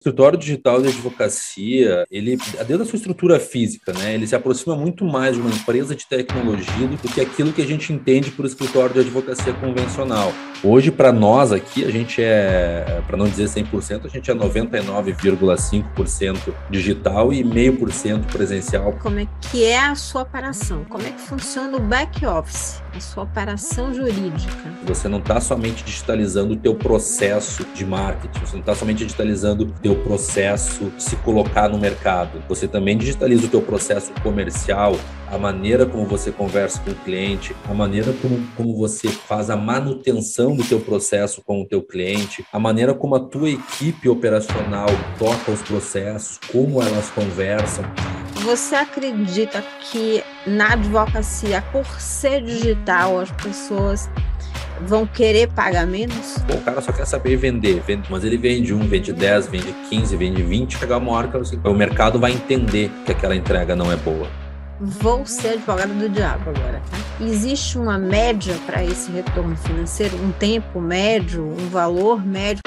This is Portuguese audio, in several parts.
escritório digital de advocacia, ele, dentro da sua estrutura física, né, ele se aproxima muito mais de uma empresa de tecnologia do que aquilo que a gente entende por escritório de advocacia convencional. Hoje, para nós aqui, a gente é, para não dizer 100%, a gente é 99,5% digital e meio por cento presencial. Como é que é a sua operação? Como é que funciona o back office, a sua operação jurídica? Você não está somente digitalizando o teu processo de marketing, você não está somente digitalizando o teu processo se colocar no mercado. Você também digitaliza o teu processo comercial, a maneira como você conversa com o cliente, a maneira como, como você faz a manutenção do teu processo com o teu cliente, a maneira como a tua equipe operacional toca os processos, como elas conversam. Você acredita que na advocacia, por ser digital, as pessoas vão querer pagar menos? O cara só quer saber vender, vende, mas ele vende um, vende 10, vende 15, vende 20, chegar uma hora que assim, o mercado vai entender que aquela entrega não é boa vou ser advogada do diabo agora, tá? Existe uma média para esse retorno financeiro, um tempo médio, um valor médio?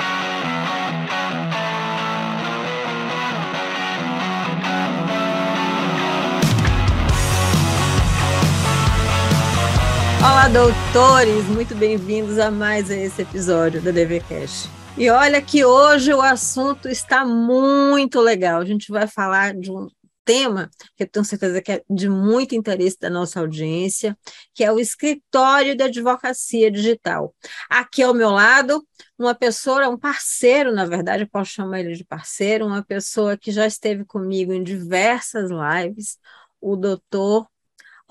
Olá, doutores! Muito bem-vindos a mais esse episódio da DVCast. E olha que hoje o assunto está muito legal. A gente vai falar de um tema que eu tenho certeza que é de muito interesse da nossa audiência, que é o escritório de advocacia digital. Aqui ao meu lado, uma pessoa, um parceiro, na verdade, posso chamar ele de parceiro, uma pessoa que já esteve comigo em diversas lives, o doutor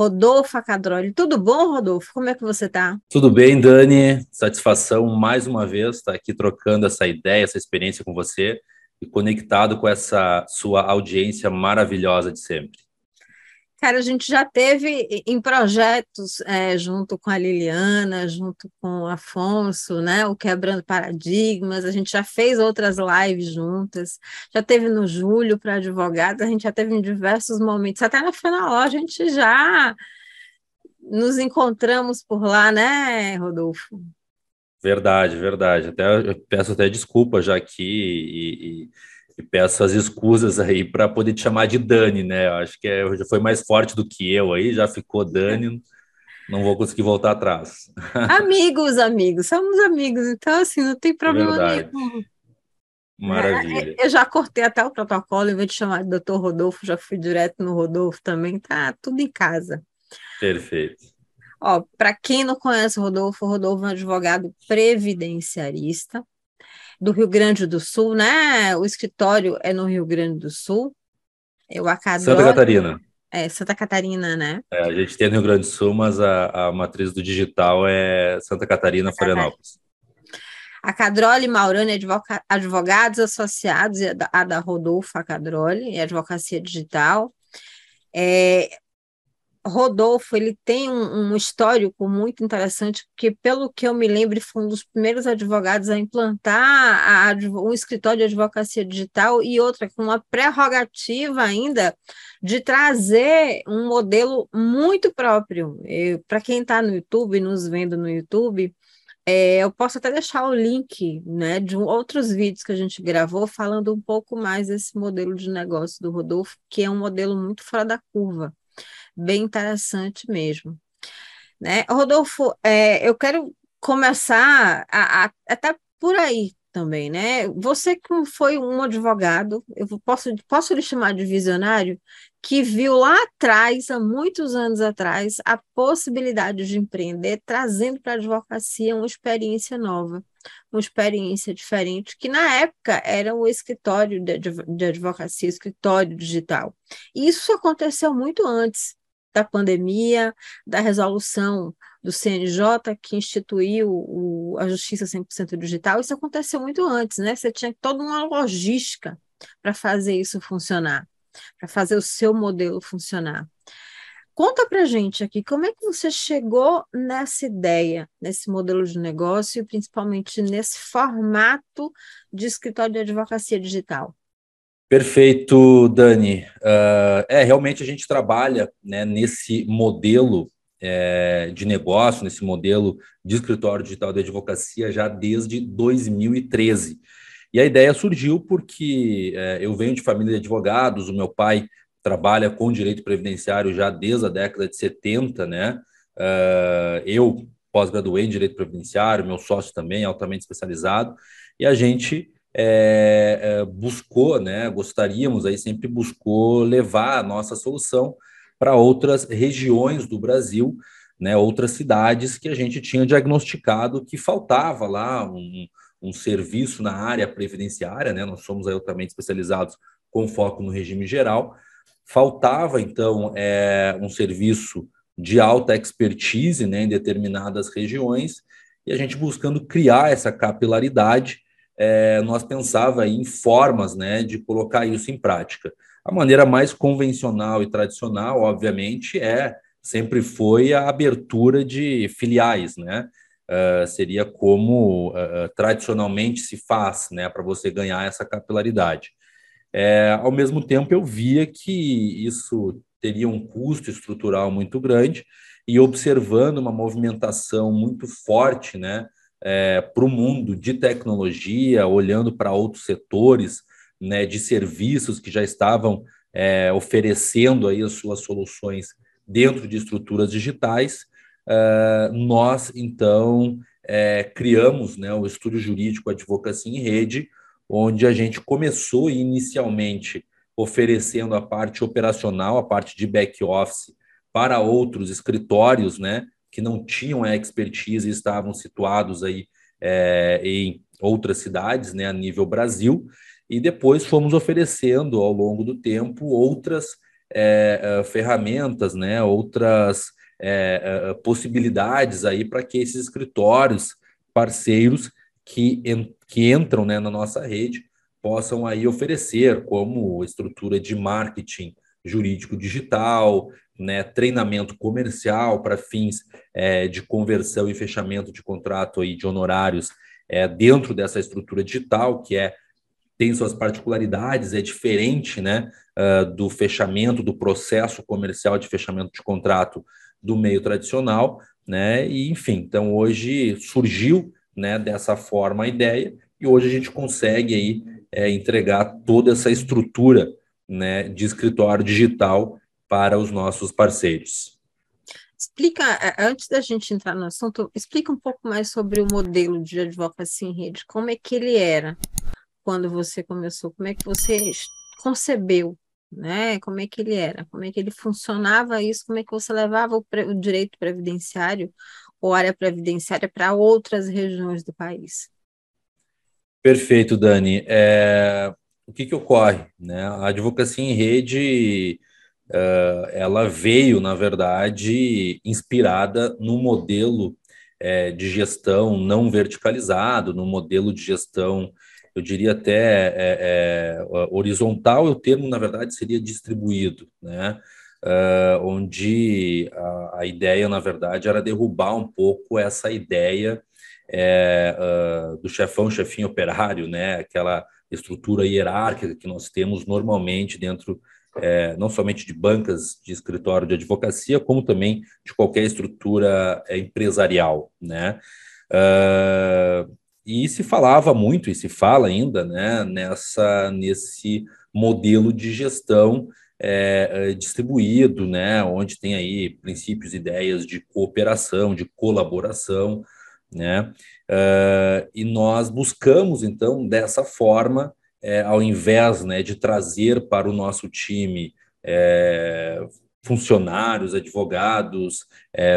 Rodolfo Acadroli. Tudo bom, Rodolfo? Como é que você está? Tudo bem, Dani. Satisfação mais uma vez estar aqui trocando essa ideia, essa experiência com você e conectado com essa sua audiência maravilhosa de sempre? Cara, a gente já teve em projetos é, junto com a Liliana, junto com o Afonso, né? O Quebrando Paradigmas, a gente já fez outras lives juntas, já teve no Julho para advogados, a gente já teve em diversos momentos, até na Fenaló a gente já nos encontramos por lá, né, Rodolfo? Verdade, verdade. Até peço até desculpa já aqui e, e, e peço as escusas aí para poder te chamar de Dani, né? Eu acho que é, já foi mais forte do que eu aí, já ficou Dani, não vou conseguir voltar atrás. Amigos, amigos, somos amigos, então assim, não tem problema verdade. nenhum. Maravilha. É, eu já cortei até o protocolo, em vez de chamar de doutor Rodolfo, já fui direto no Rodolfo também, tá tudo em casa. Perfeito. Ó, para quem não conhece o Rodolfo, o Rodolfo é um advogado previdenciarista do Rio Grande do Sul, né? O escritório é no Rio Grande do Sul. Eu acadoro... Santa Catarina. É, Santa Catarina, né? É, a gente tem no Rio Grande do Sul, mas a, a matriz do digital é Santa Catarina, Florianópolis. A Cadroli Maurani, advogados associados, a da, Rodolfo Cadroli, é advocacia digital. É, Rodolfo ele tem um, um, histórico muito interessante, porque, pelo que eu me lembro, foi um dos primeiros advogados a implantar a, um escritório de advocacia digital e outra com uma prerrogativa ainda de trazer um modelo muito próprio. Para quem está no YouTube, nos vendo no YouTube, é, eu posso até deixar o link né, de outros vídeos que a gente gravou falando um pouco mais desse modelo de negócio do Rodolfo, que é um modelo muito fora da curva bem interessante mesmo. Né? Rodolfo, é, eu quero começar a, a, até por aí também, né? Você que foi um advogado, eu posso, posso lhe chamar de visionário, que viu lá atrás, há muitos anos atrás, a possibilidade de empreender, trazendo para a advocacia uma experiência nova, uma experiência diferente, que na época era o escritório de advocacia, escritório digital. E isso aconteceu muito antes da pandemia, da resolução do CNJ que instituiu o, a justiça 100% digital, isso aconteceu muito antes, né? Você tinha toda uma logística para fazer isso funcionar, para fazer o seu modelo funcionar. Conta para gente aqui como é que você chegou nessa ideia, nesse modelo de negócio e principalmente nesse formato de escritório de advocacia digital. Perfeito, Dani. Uh, é, realmente a gente trabalha né, nesse modelo é, de negócio, nesse modelo de escritório digital de advocacia já desde 2013. E a ideia surgiu porque é, eu venho de família de advogados, o meu pai trabalha com direito previdenciário já desde a década de 70, né? Uh, eu pós-graduei em direito previdenciário, meu sócio também altamente especializado, e a gente é, é, buscou, né? Gostaríamos aí sempre buscou levar a nossa solução para outras regiões do Brasil, né? Outras cidades que a gente tinha diagnosticado que faltava lá um, um serviço na área previdenciária, né? Nós somos altamente especializados com foco no regime geral. Faltava, então, é, um serviço de alta expertise né, em determinadas regiões, e a gente buscando criar essa capilaridade, é, nós pensava em formas né, de colocar isso em prática. A maneira mais convencional e tradicional, obviamente, é sempre foi a abertura de filiais, né? Uh, seria como uh, tradicionalmente se faz, né, para você ganhar essa capilaridade. É, ao mesmo tempo, eu via que isso teria um custo estrutural muito grande e observando uma movimentação muito forte, né, é, para o mundo de tecnologia, olhando para outros setores, né, de serviços que já estavam é, oferecendo aí as suas soluções dentro de estruturas digitais, é, nós então é, criamos né, o Estúdio Jurídico Advocacia em Rede, onde a gente começou inicialmente oferecendo a parte operacional, a parte de back-office para outros escritórios, né, que não tinham a expertise e estavam situados aí é, em outras cidades, né, a nível Brasil, e depois fomos oferecendo ao longo do tempo outras é, ferramentas, né, outras é, possibilidades aí para que esses escritórios parceiros que, que entram né, na nossa rede possam aí oferecer como estrutura de marketing jurídico digital, né, treinamento comercial para fins é, de conversão e fechamento de contrato aí de honorários é, dentro dessa estrutura digital, que é tem suas particularidades, é diferente né, uh, do fechamento, do processo comercial de fechamento de contrato do meio tradicional, né? E enfim, então hoje surgiu né, dessa forma a ideia, e hoje a gente consegue aí é, entregar toda essa estrutura né, de escritório digital para os nossos parceiros. Explica, é, antes da gente entrar no assunto, explica um pouco mais sobre o modelo de advocacia em rede, como é que ele era quando você começou, como é que você concebeu, né? Como é que ele era, como é que ele funcionava isso, como é que você levava o, o direito previdenciário ou área previdenciária para outras regiões do país. Perfeito, Dani. É, o que, que ocorre? Né? A advocacia em rede uh, ela veio, na verdade, inspirada no modelo é, de gestão não verticalizado, no modelo de gestão, eu diria até é, é, horizontal, o termo, na verdade, seria distribuído, né? uh, onde a, a, ideia, na verdade, era derrubar um pouco essa ideia é, uh, do chefão, chefinho operário, né? aquela estrutura hierárquica que nós temos normalmente dentro é, não somente de bancas de escritório de advocacia, como também de qualquer estrutura é, empresarial, né? Uh, e se falava muito e se fala ainda, né, nessa nesse modelo de gestão é, distribuído, né, onde tem aí princípios, ideias de cooperação, de colaboração, né, uh, e nós buscamos então dessa forma, é, ao invés, né, de trazer para o nosso time é, funcionários, advogados,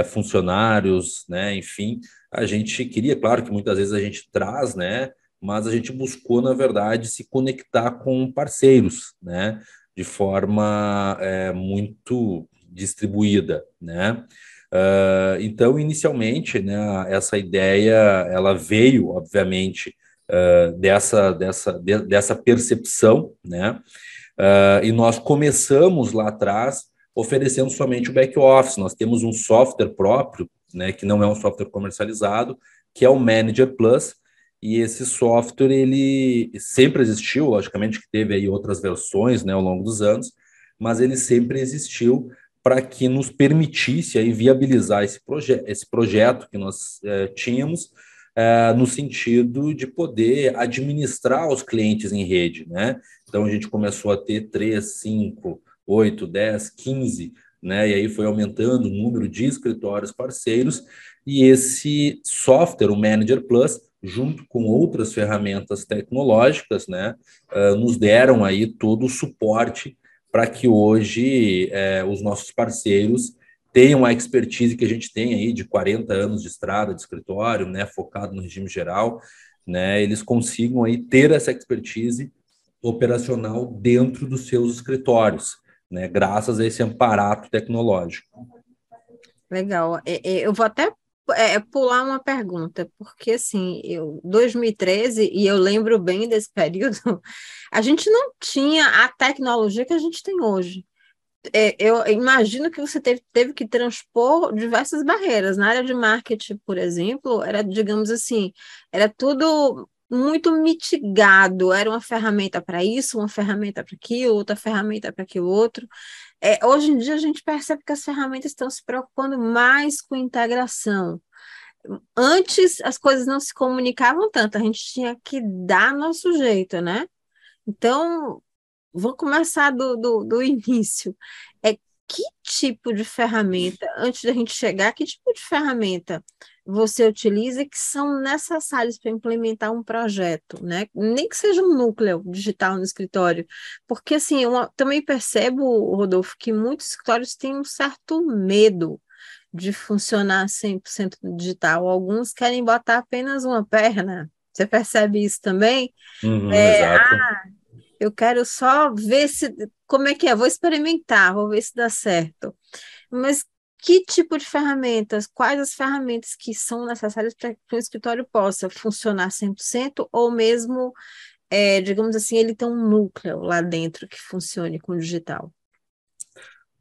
funcionários, né, enfim, a gente queria, claro que muitas vezes a gente traz, né, mas a gente buscou, na verdade, se conectar com parceiros, né, de forma é, muito distribuída, né? Uh, então, inicialmente, né, essa ideia ela veio, obviamente, uh, dessa, dessa, de, dessa percepção, né? Uh, e nós começamos lá atrás oferecendo somente o back-office. Nós temos um software próprio, né, que não é um software comercializado, que é o Manager Plus, e esse software, ele sempre existiu, logicamente que teve aí outras versões né, ao longo dos anos, mas ele sempre existiu para que nos permitisse aí viabilizar esse, proje esse projeto que nós é, tínhamos é, no sentido de poder administrar os clientes em rede, né? Então a gente começou a ter 3, 5, 8, 10, 15, né? E aí foi aumentando o número de escritórios parceiros, e esse software, o Manager Plus, junto com outras ferramentas tecnológicas, né, uh, nos deram aí todo o suporte para que hoje uh, os nossos parceiros tenham a expertise que a gente tem aí de 40 anos de estrada, de escritório, né, focado no regime geral, né, eles consigam aí ter essa expertise operacional dentro dos seus escritórios, né, graças a esse amparato tecnológico. Legal. Eu vou até é, pular uma pergunta, porque assim, eu 2013, e eu lembro bem desse período, a gente não tinha a tecnologia que a gente tem hoje. É, eu imagino que você teve, teve que transpor diversas barreiras. Na área de marketing, por exemplo, era, digamos assim, era tudo muito mitigado. Era uma ferramenta para isso, uma ferramenta para aquilo, outra ferramenta para aquilo outro. É, hoje em dia a gente percebe que as ferramentas estão se preocupando mais com integração. Antes as coisas não se comunicavam tanto, a gente tinha que dar nosso jeito, né? Então, vou começar do, do, do início. É que tipo de ferramenta, antes da gente chegar, que tipo de ferramenta você utiliza que são necessários para implementar um projeto, né? Nem que seja um núcleo digital no escritório, porque assim, eu também percebo, Rodolfo, que muitos escritórios têm um certo medo de funcionar 100% digital. Alguns querem botar apenas uma perna. Você percebe isso também? Uhum, é, exato. Ah, eu quero só ver se como é que é, vou experimentar, vou ver se dá certo. Mas que tipo de ferramentas, quais as ferramentas que são necessárias para que o escritório possa funcionar 100% ou mesmo, é, digamos assim, ele tem um núcleo lá dentro que funcione com o digital?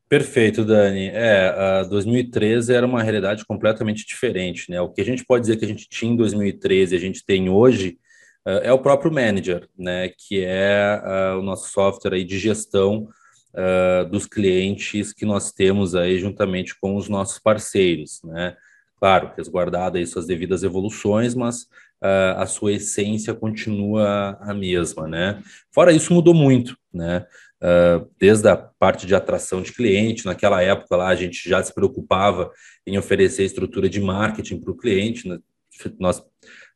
Perfeito, Dani. É, 2013 era uma realidade completamente diferente, né? O que a gente pode dizer que a gente tinha em 2013 e a gente tem hoje uh, é o próprio Manager, né? Que é uh, o nosso software aí de gestão uh, dos clientes que nós temos aí juntamente com os nossos parceiros, né? Claro, resguardada aí suas devidas evoluções, mas uh, a sua essência continua a mesma, né? Fora isso, mudou muito, né? Uh, desde a parte de atração de cliente, naquela época lá a gente já se preocupava em oferecer estrutura de marketing para o cliente, né? nós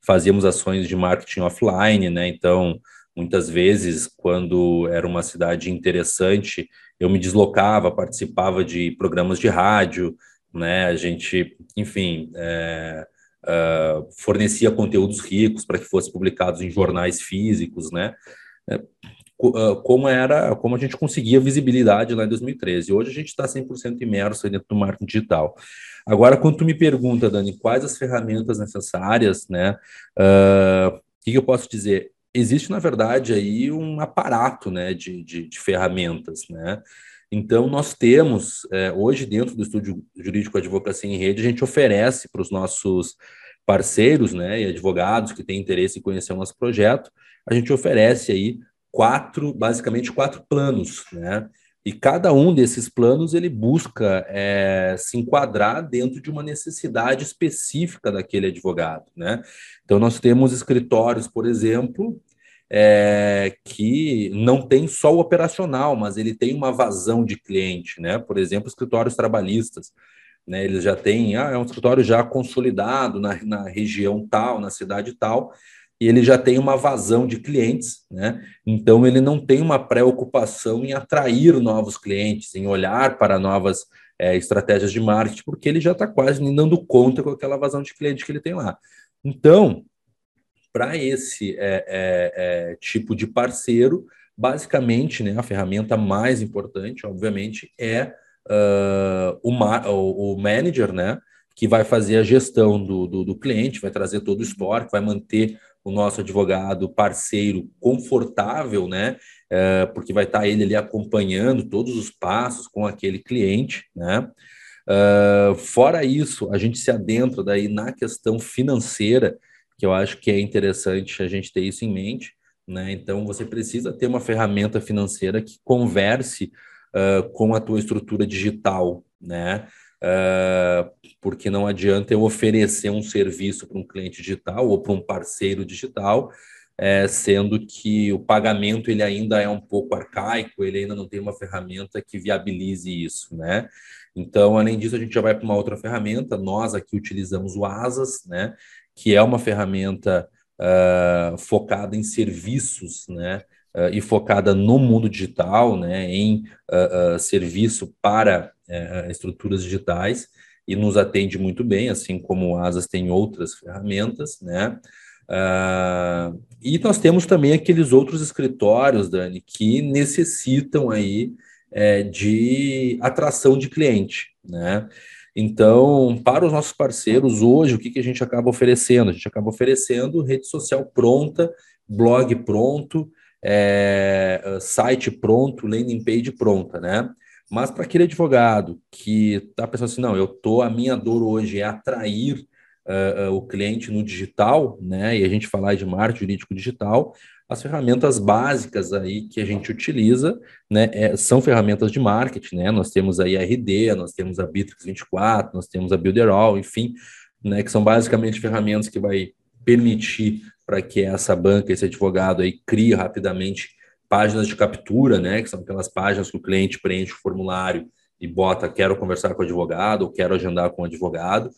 fazíamos ações de marketing offline, né? Então, Muitas vezes, quando era uma cidade interessante, eu me deslocava, participava de programas de rádio, né? A gente, enfim, é, uh, fornecia conteúdos ricos para que fossem publicados em jornais físicos, né? É, como era, como a gente conseguia visibilidade lá em 2013. Hoje a gente está 100% imerso dentro do marketing digital. Agora, quando tu me pergunta, Dani, quais as ferramentas necessárias, né? Uh, o que eu posso dizer? Existe, na verdade, aí um aparato né, de, de, de ferramentas. Né? Então, nós temos, é, hoje, dentro do Estúdio Jurídico Advocacia em Rede, a gente oferece para os nossos parceiros né, e advogados que têm interesse em conhecer o nosso projeto, a gente oferece aí quatro, basicamente quatro planos, né? E cada um desses planos ele busca é, se enquadrar dentro de uma necessidade específica daquele advogado, né? Então nós temos escritórios, por exemplo, é, que não tem só o operacional, mas ele tem uma vazão de cliente, né? Por exemplo, escritórios trabalhistas, né? Eles já têm, ah, é um escritório já consolidado na, na região tal, na cidade tal, e ele já tem uma vazão de clientes, né? Então ele não tem uma preocupação em atrair novos clientes, em olhar para novas é, estratégias de marketing, porque ele já está quase dando conta com aquela vazão de cliente que ele tem lá. Então, para esse é, é, é, tipo de parceiro, basicamente, né, a ferramenta mais importante, obviamente, é uh, o, o, o, manager, né, que vai fazer a gestão do, do, do cliente, vai trazer todo o histórico, vai manter o nosso advogado parceiro confortável, né, uh, porque vai estar tá ele ali acompanhando todos os passos com aquele cliente, né. Uh, fora isso, a gente se adentra daí na questão financeira, que eu acho que é interessante a gente ter isso em mente. Né? Então, você precisa ter uma ferramenta financeira que converse uh, com a tua estrutura digital, né? uh, porque não adianta eu oferecer um serviço para um cliente digital ou para um parceiro digital, é, sendo que o pagamento ele ainda é um pouco arcaico, ele ainda não tem uma ferramenta que viabilize isso, né? Então, além disso, a gente já vai para uma outra ferramenta. Nós aqui utilizamos o Asas, né? Que é uma ferramenta uh, focada em serviços, né? Uh, e focada no mundo digital, né? Em uh, serviço para eh, estruturas digitais e nos atende muito bem, assim como o Asas tem outras ferramentas, né? Uh, e nós temos também aqueles outros escritórios, Dani, que necessitam aí é, de atração de cliente, né? Então, para os nossos parceiros, hoje, o que, que a gente acaba oferecendo? A gente acaba oferecendo rede social pronta, blog pronto, é, site pronto, landing page pronta, né? Mas para aquele advogado que está pensando assim, não, eu tô, a minha dor hoje é atrair uh, uh, o cliente no digital, né? E a gente falar de marketing jurídico digital, as ferramentas básicas aí que a gente utiliza, né, é, são ferramentas de marketing, né? Nós temos aí a RD, nós temos a Bitrix 24, nós temos a Builderall, enfim, né, que são basicamente ferramentas que vai permitir para que essa banca, esse advogado aí crie rapidamente páginas de captura, né, que são aquelas páginas que o cliente preenche o formulário e bota quero conversar com o advogado ou quero agendar com o advogado.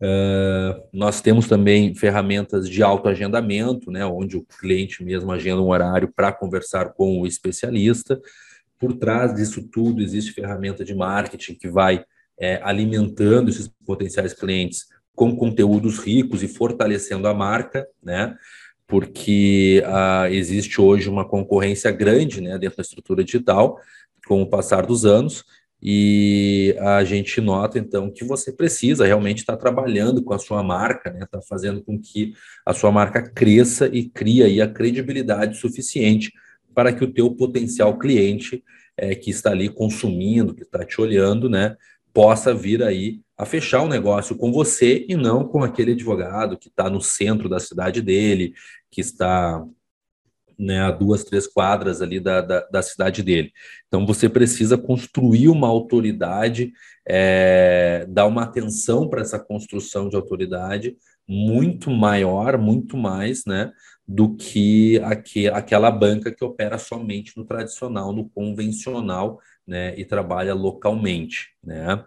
Uh, nós temos também ferramentas de autoagendamento, né, onde o cliente mesmo agenda um horário para conversar com o especialista. Por trás disso tudo, existe ferramenta de marketing que vai é, alimentando esses potenciais clientes com conteúdos ricos e fortalecendo a marca, né? Porque uh, existe hoje uma concorrência grande né, dentro da estrutura digital com o passar dos anos, e a gente nota então que você precisa realmente estar trabalhando com a sua marca, né? Está fazendo com que a sua marca cresça e crie aí a credibilidade suficiente para que o teu potencial cliente é, que está ali consumindo, que está te olhando, né, possa vir aí a fechar um negócio com você e não com aquele advogado que está no centro da cidade dele, que está né, a duas, três quadras ali da, da, da, cidade dele. Então, você precisa construir uma autoridade, é, dar uma atenção para essa construção de autoridade muito maior, muito mais, né, do que aqui, aquela banca que opera somente no tradicional, no convencional, né, e trabalha localmente, né.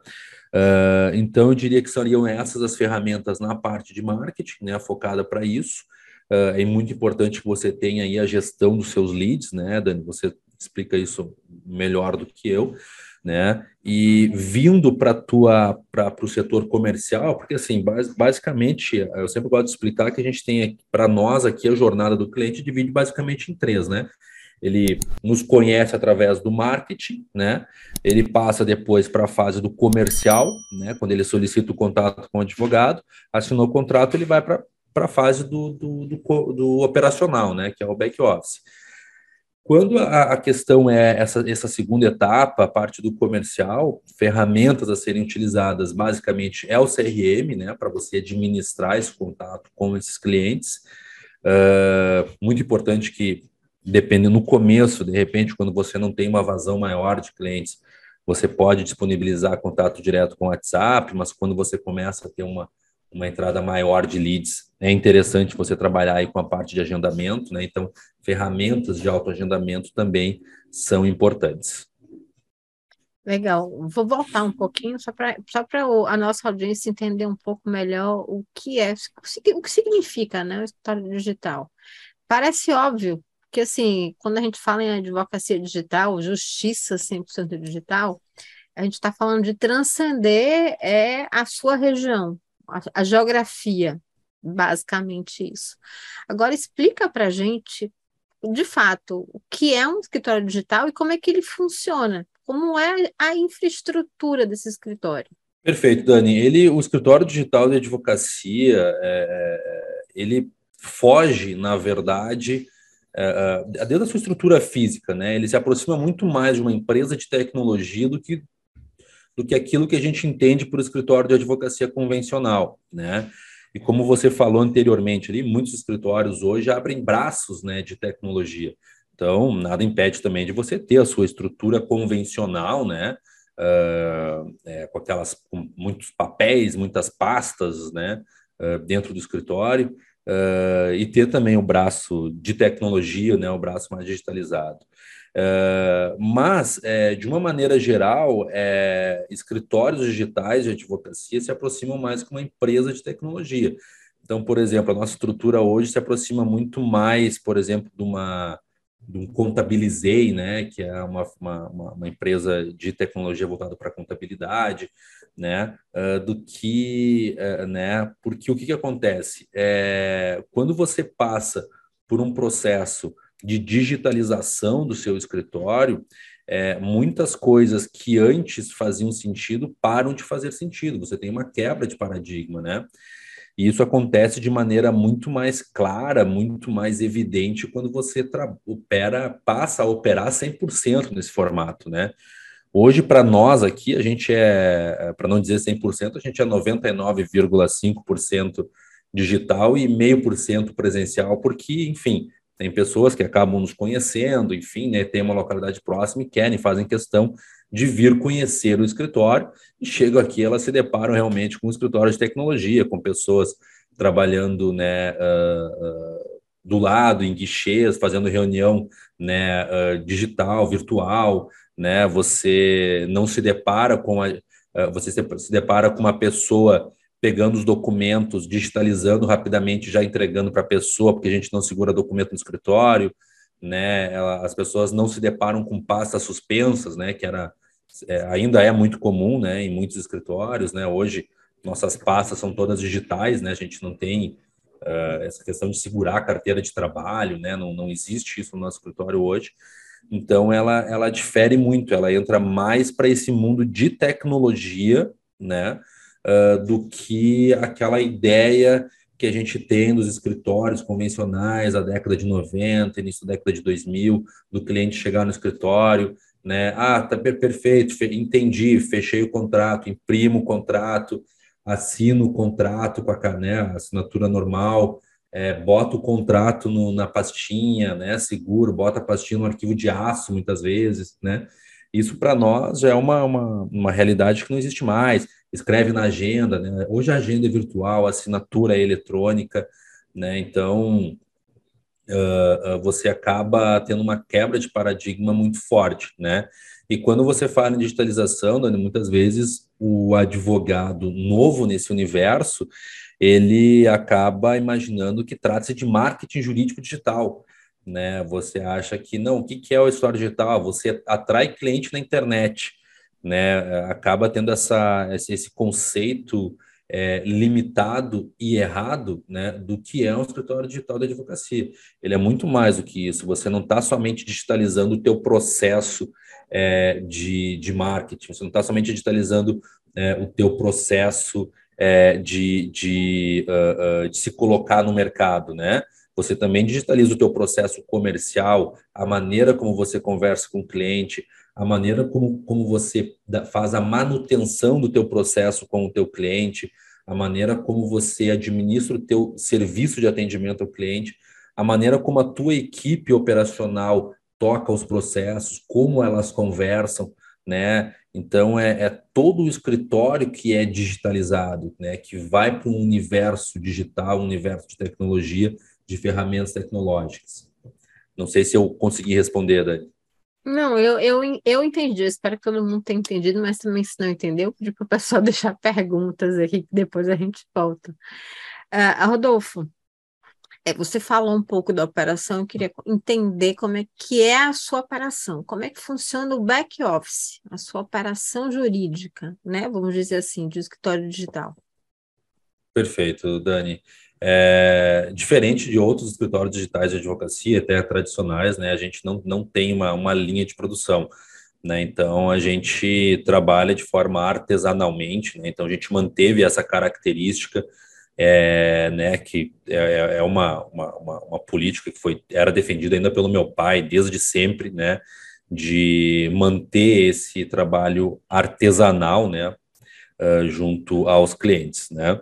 Uh, então, eu diria que seriam essas as ferramentas na parte de marketing, né, focada para isso. Uh, é muito importante que você tenha aí a gestão dos seus leads, né, Dani? Você explica isso melhor do que eu, né? E vindo para tua para o setor comercial, porque assim, basicamente, eu sempre gosto de explicar que a gente tem para nós aqui a jornada do cliente divide basicamente em três, né? Ele nos conhece através do marketing, né? Ele passa depois para a fase do comercial, né? Quando ele solicita o contato com o advogado, assinou o contrato, ele vai para para a fase do, do, do, do, operacional, né, que é o back office. Quando a, a, questão é essa, essa segunda etapa, a parte do comercial, ferramentas a serem utilizadas basicamente é o CRM, né, para você administrar esse contato com esses clientes. Uh, muito importante que, dependendo no começo, de repente, quando você não tem uma vazão maior de clientes, você pode disponibilizar contato direto com o WhatsApp, mas quando você começa a ter uma, uma entrada maior de leads, é interessante você trabalhar aí com a parte de agendamento, né? Então, ferramentas de autoagendamento também são importantes. Legal. Vou voltar um pouquinho só para só a nossa audiência entender um pouco melhor o que é, o que significa, né, o escritório digital. Parece óbvio, que assim, quando a gente fala em advocacia digital, justiça 100% digital, a gente está falando de transcender é, a sua região, a, a geografia, basicamente isso. Agora explica para a gente, de fato, o que é um escritório digital e como é que ele funciona, como é a infraestrutura desse escritório. Perfeito, Dani. Ele, o escritório digital de advocacia, é, é ele foge, na verdade, é, é, dentro da sua estrutura física, né? Ele se aproxima muito mais de uma empresa de tecnologia do que do que aquilo que a gente entende por escritório de advocacia convencional, né? E como você falou anteriormente, ali, muitos escritórios hoje abrem braços né, de tecnologia. Então, nada impede também de você ter a sua estrutura convencional, né? uh, é, com aquelas com muitos papéis, muitas pastas, né, uh, dentro do escritório, uh, e ter também o braço de tecnologia, né, o braço mais digitalizado. Mas, é, de uma maneira geral, é, escritórios digitais de advocacia se aproximam mais que uma empresa de tecnologia. Então, por exemplo, a nossa estrutura hoje se aproxima muito mais, por exemplo, de uma de um Contabilizei, né, que é uma, uma, uma empresa de tecnologia voltada para contabilidade, né, uh, do que, uh, né, porque o que, que acontece? É, quando você passa por um processo de digitalização do seu escritório, é, muitas coisas que antes faziam sentido param de fazer sentido. Você tem uma quebra de paradigma, né? E isso acontece de maneira muito mais clara, muito mais evidente quando você opera, passa a operar 100% nesse formato, né? Hoje, para nós aqui, a gente é, para não dizer 100%, a gente é 99,5% digital e meio por cento presencial, porque, enfim, tem pessoas que acabam nos conhecendo, enfim, né, tem uma localidade próxima e querem, fazem questão de vir conhecer o escritório. E chegam aqui, elas se deparam realmente com um escritório de tecnologia, com pessoas trabalhando né, uh, uh, do lado, em guichês, fazendo reunião né, uh, digital, virtual, né, você não se depara com a, você se depara com uma pessoa pegando os documentos, digitalizando rapidamente, já entregando para a pessoa, porque a gente não segura documento no escritório, né? As pessoas não se deparam com pastas suspensas, né? Que era é, ainda é muito comum, né? Em muitos escritórios, né? Hoje nossas pastas são todas digitais, né? A gente não tem uh, essa questão de segurar a carteira de trabalho, né? Não, não existe isso no nosso escritório hoje. Então ela ela difere muito, ela entra mais para esse mundo de tecnologia, né? Uh, do que aquela ideia que a gente tem dos escritórios convencionais da década de 90, início da década de 2000, do cliente chegar no escritório, né? Ah, tá perfeito, entendi, fechei o contrato, imprimo o contrato, assino o contrato com a, né, assinatura normal, é, bota o contrato no, na pastinha, né, seguro, bota a pastinha no arquivo de aço, muitas vezes, né? Isso para nós já é uma, uma, uma realidade que não existe mais escreve na agenda, né? Hoje a agenda é virtual, a assinatura é eletrônica, né? Então uh, uh, você acaba tendo uma quebra de paradigma muito forte, né? E quando você fala em digitalização, Dani, muitas vezes o advogado novo nesse universo ele acaba imaginando que trata-se de marketing jurídico digital. Né? Você acha que não, o que é o história digital? Você atrai cliente na internet né, acaba tendo essa, esse conceito é, limitado e errado né, do que é um escritório digital de advocacia. Ele é muito mais do que isso. Você não está somente digitalizando o teu processo é, de, de marketing, você não está somente digitalizando é, o teu processo é, de, de, uh, uh, de se colocar no mercado, né? Você também digitaliza o teu processo comercial, a maneira como você conversa com o cliente, a maneira como, como você faz a manutenção do teu processo com o teu cliente, a maneira como você administra o teu serviço de atendimento ao cliente, a maneira como a tua equipe operacional toca os processos, como elas conversam, né? Então é, é todo o escritório que é digitalizado, né? Que vai para um universo digital, um universo de tecnologia, de ferramentas tecnológicas. Não sei se eu consegui responder, Dani. Não, eu, eu, eu entendi. Eu espero que todo mundo tenha entendido, mas também, se não entendeu, pedi para o pessoal deixar perguntas aqui, que depois a gente volta. Uh, Rodolfo, é, você falou um pouco da operação, eu queria entender como é que é a sua operação, como é que funciona o back office, a sua operação jurídica, né? Vamos dizer assim, de escritório digital. Perfeito, Dani. É, diferente de outros escritórios digitais de advocacia, até tradicionais, né, a gente não, não tem uma, uma linha de produção. Né, então, a gente trabalha de forma artesanalmente, né, então a gente manteve essa característica, é, né, que é, é uma, uma, uma, uma, política que foi, era defendida ainda pelo meu pai desde sempre, né, de manter esse trabalho artesanal, né, uh, junto aos clientes, né.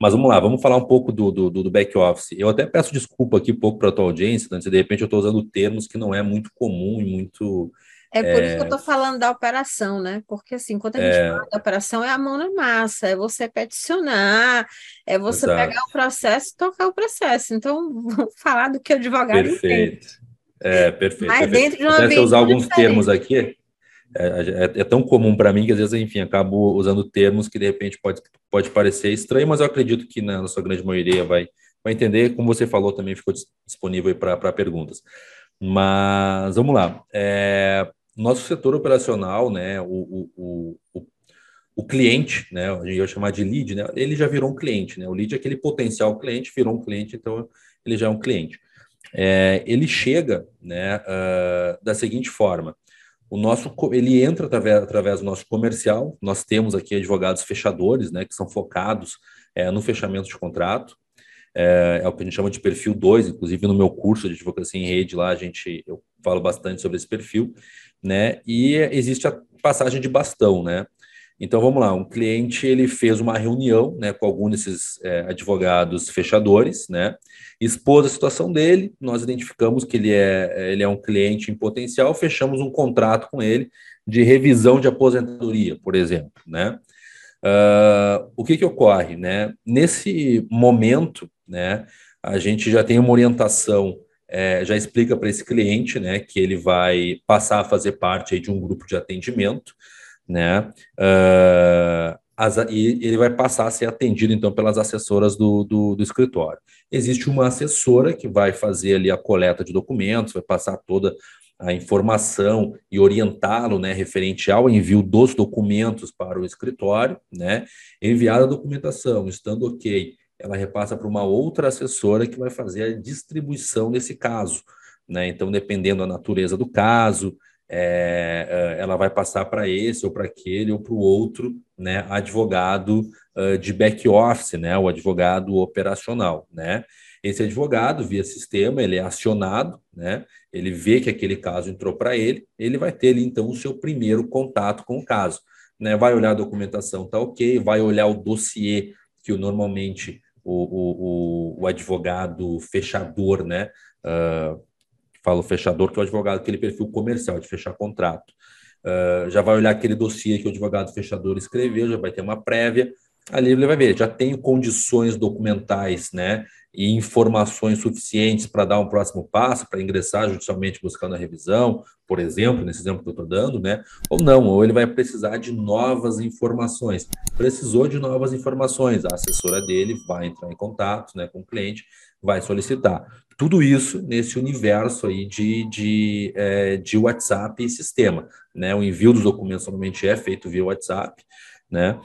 Mas vamos lá, vamos falar um pouco do, do, do back-office. Eu até peço desculpa aqui um pouco para a tua audiência, né? se de repente eu estou usando termos que não é muito comum e muito É por isso que eu estou falando da operação, né? Porque assim, quando a gente é... fala da operação, é a mão na massa, é você peticionar, é você Exato. pegar o processo e tocar o processo. Então, vamos falar do que o advogado Perfeito. Entende. É, perfeito. Mas perfeito. dentro de uma Até usar alguns diferente. termos aqui, é, é, é, tão comum para mim que às vezes, enfim, acabo usando termos que de repente pode, pode parecer estranho, mas eu acredito que na, na sua grande maioria vai, vai entender. Como você falou, também ficou disponível para perguntas. Mas vamos lá. É, nosso setor operacional, né, o, o, o, o cliente, né, a gente ia chamar de lead, né, ele já virou um cliente, né, o lead é aquele potencial cliente, virou um cliente, então ele já é um cliente. É, ele chega, né, uh, da seguinte forma, o nosso, ele entra através, através do nosso comercial, nós temos aqui advogados fechadores, né, que são focados é, no fechamento de contrato, é, é, o que a gente chama de perfil 2, inclusive no meu curso de advocacia em rede lá, a gente, eu falo bastante sobre esse perfil, né? E existe a passagem de bastão, né? Então vamos lá, um cliente ele fez uma reunião, né, com algum desses é, advogados fechadores, né? Expôs a situação dele, nós identificamos que ele é ele é um cliente em potencial, fechamos um contrato com ele de revisão de aposentadoria, por exemplo, né? Uh, o que que ocorre, né? Nesse momento, né, a gente já tem uma orientação é, já explica para esse cliente, né, que ele vai passar a fazer parte aí, de um grupo de atendimento, né, uh, as, e ele vai passar a ser atendido, então, pelas assessoras do, do, do, escritório. Existe uma assessora que vai fazer ali a coleta de documentos, vai passar toda a informação e orientá-lo, né, referente ao envio dos documentos para o escritório, né, enviada a documentação, estando ok, ela repassa para uma outra assessora que vai fazer a distribuição desse caso. Né? Então, dependendo da natureza do caso, é, é ela vai passar para esse ou para aquele ou para o outro né, advogado uh, de back-office, né, o advogado operacional. Né? Esse advogado, via sistema, ele é acionado, né, ele vê que aquele caso entrou para ele, ele vai ter ali, então, o seu primeiro contato com o caso. Né? Vai olhar a documentação, tá ok, vai olhar o dossiê que normalmente o, o, o advogado fechador, né? Uh, falo fechador, que é o advogado, aquele perfil comercial de fechar contrato. Uh, já vai olhar aquele dossiê que o advogado fechador escreveu, já vai ter uma prévia. Ali ele vai ver, já tenho condições documentais, né? e informações suficientes para dar um próximo passo, para ingressar judicialmente buscando a revisão, por exemplo, nesse exemplo que eu estou dando, né? Ou não, ou ele vai precisar de novas informações. Precisou de novas informações, a assessora dele vai entrar em contato né, com o cliente, vai solicitar. Tudo isso nesse universo aí de, de, é, de WhatsApp e sistema. Né? O envio dos documentos normalmente é feito via WhatsApp, né?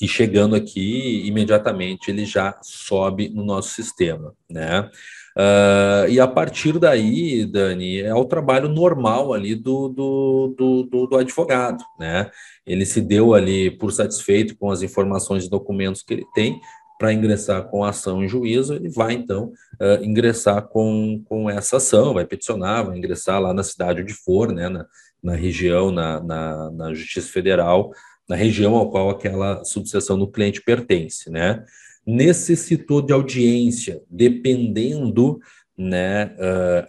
e chegando aqui, imediatamente ele já sobe no nosso sistema, né? Uh, e a partir daí, Dani, é o trabalho normal ali do, do, do, do, advogado, né? Ele se deu ali por satisfeito com as informações e documentos que ele tem para ingressar com a ação em juízo, ele vai então uh, ingressar com, com essa ação, vai peticionar, vai ingressar lá na cidade onde for, né? Na, na região, na, na, na Justiça Federal, na região ao qual aquela subseção do cliente pertence, né? Necessitou de audiência, dependendo né,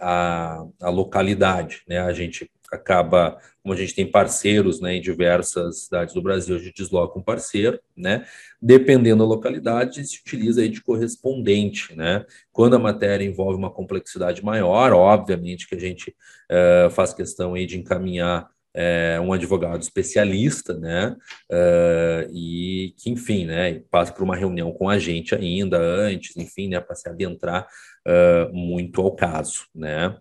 a, a localidade, né? A gente acaba, como a gente tem parceiros né, em diversas cidades do Brasil, a gente desloca um parceiro, né? Dependendo da localidade, se utiliza aí de correspondente, né? Quando a matéria envolve uma complexidade maior, obviamente que a gente uh, faz questão aí de encaminhar é, um advogado especialista, né, uh, e que, enfim, né, passa por uma reunião com a gente ainda antes, enfim, né, para se adentrar muito ao caso, né.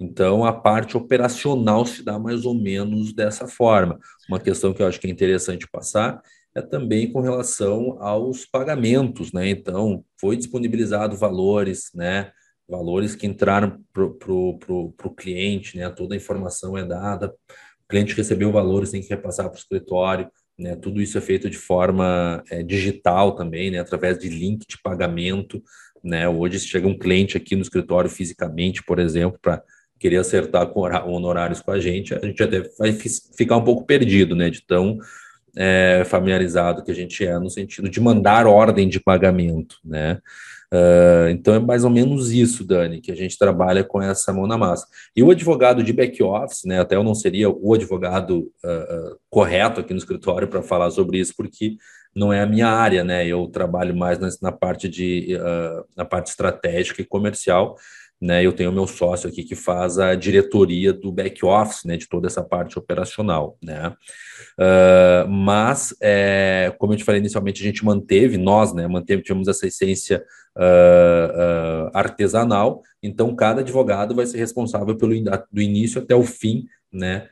Então, a parte operacional se dá mais ou menos dessa forma. Uma questão que eu acho que é interessante passar é também com relação aos pagamentos, né? Então, foi disponibilizado valores, né? Valores que entraram para o cliente, né? Toda a informação é dada cliente recebeu valores, tem que repassar para o escritório, né? Tudo isso é feito de forma é, digital também, né? Através de link de pagamento, né? Hoje, se chega um cliente aqui no escritório fisicamente, por exemplo, para querer acertar com honorários com a gente, a gente até vai ficar um pouco perdido, né? De tão é, familiarizado que a gente é no sentido de mandar ordem de pagamento, né? Uh, então é mais ou menos isso, Dani, que a gente trabalha com essa mão na massa. E o advogado de back office, né? Até eu não seria o advogado uh, uh, correto aqui no escritório para falar sobre isso, porque não é a minha área, né? Eu trabalho mais na, na parte de na parte estratégica e comercial né? Eu tenho meu sócio aqui que faz a diretoria do back office, né? De toda essa parte operacional, né? Uh, mas, é, como eu te falei inicialmente, a gente manteve, nós, né? Manteve, tivemos essa essência uh, uh, artesanal. Então, cada advogado vai ser responsável pelo do início até o fim, né?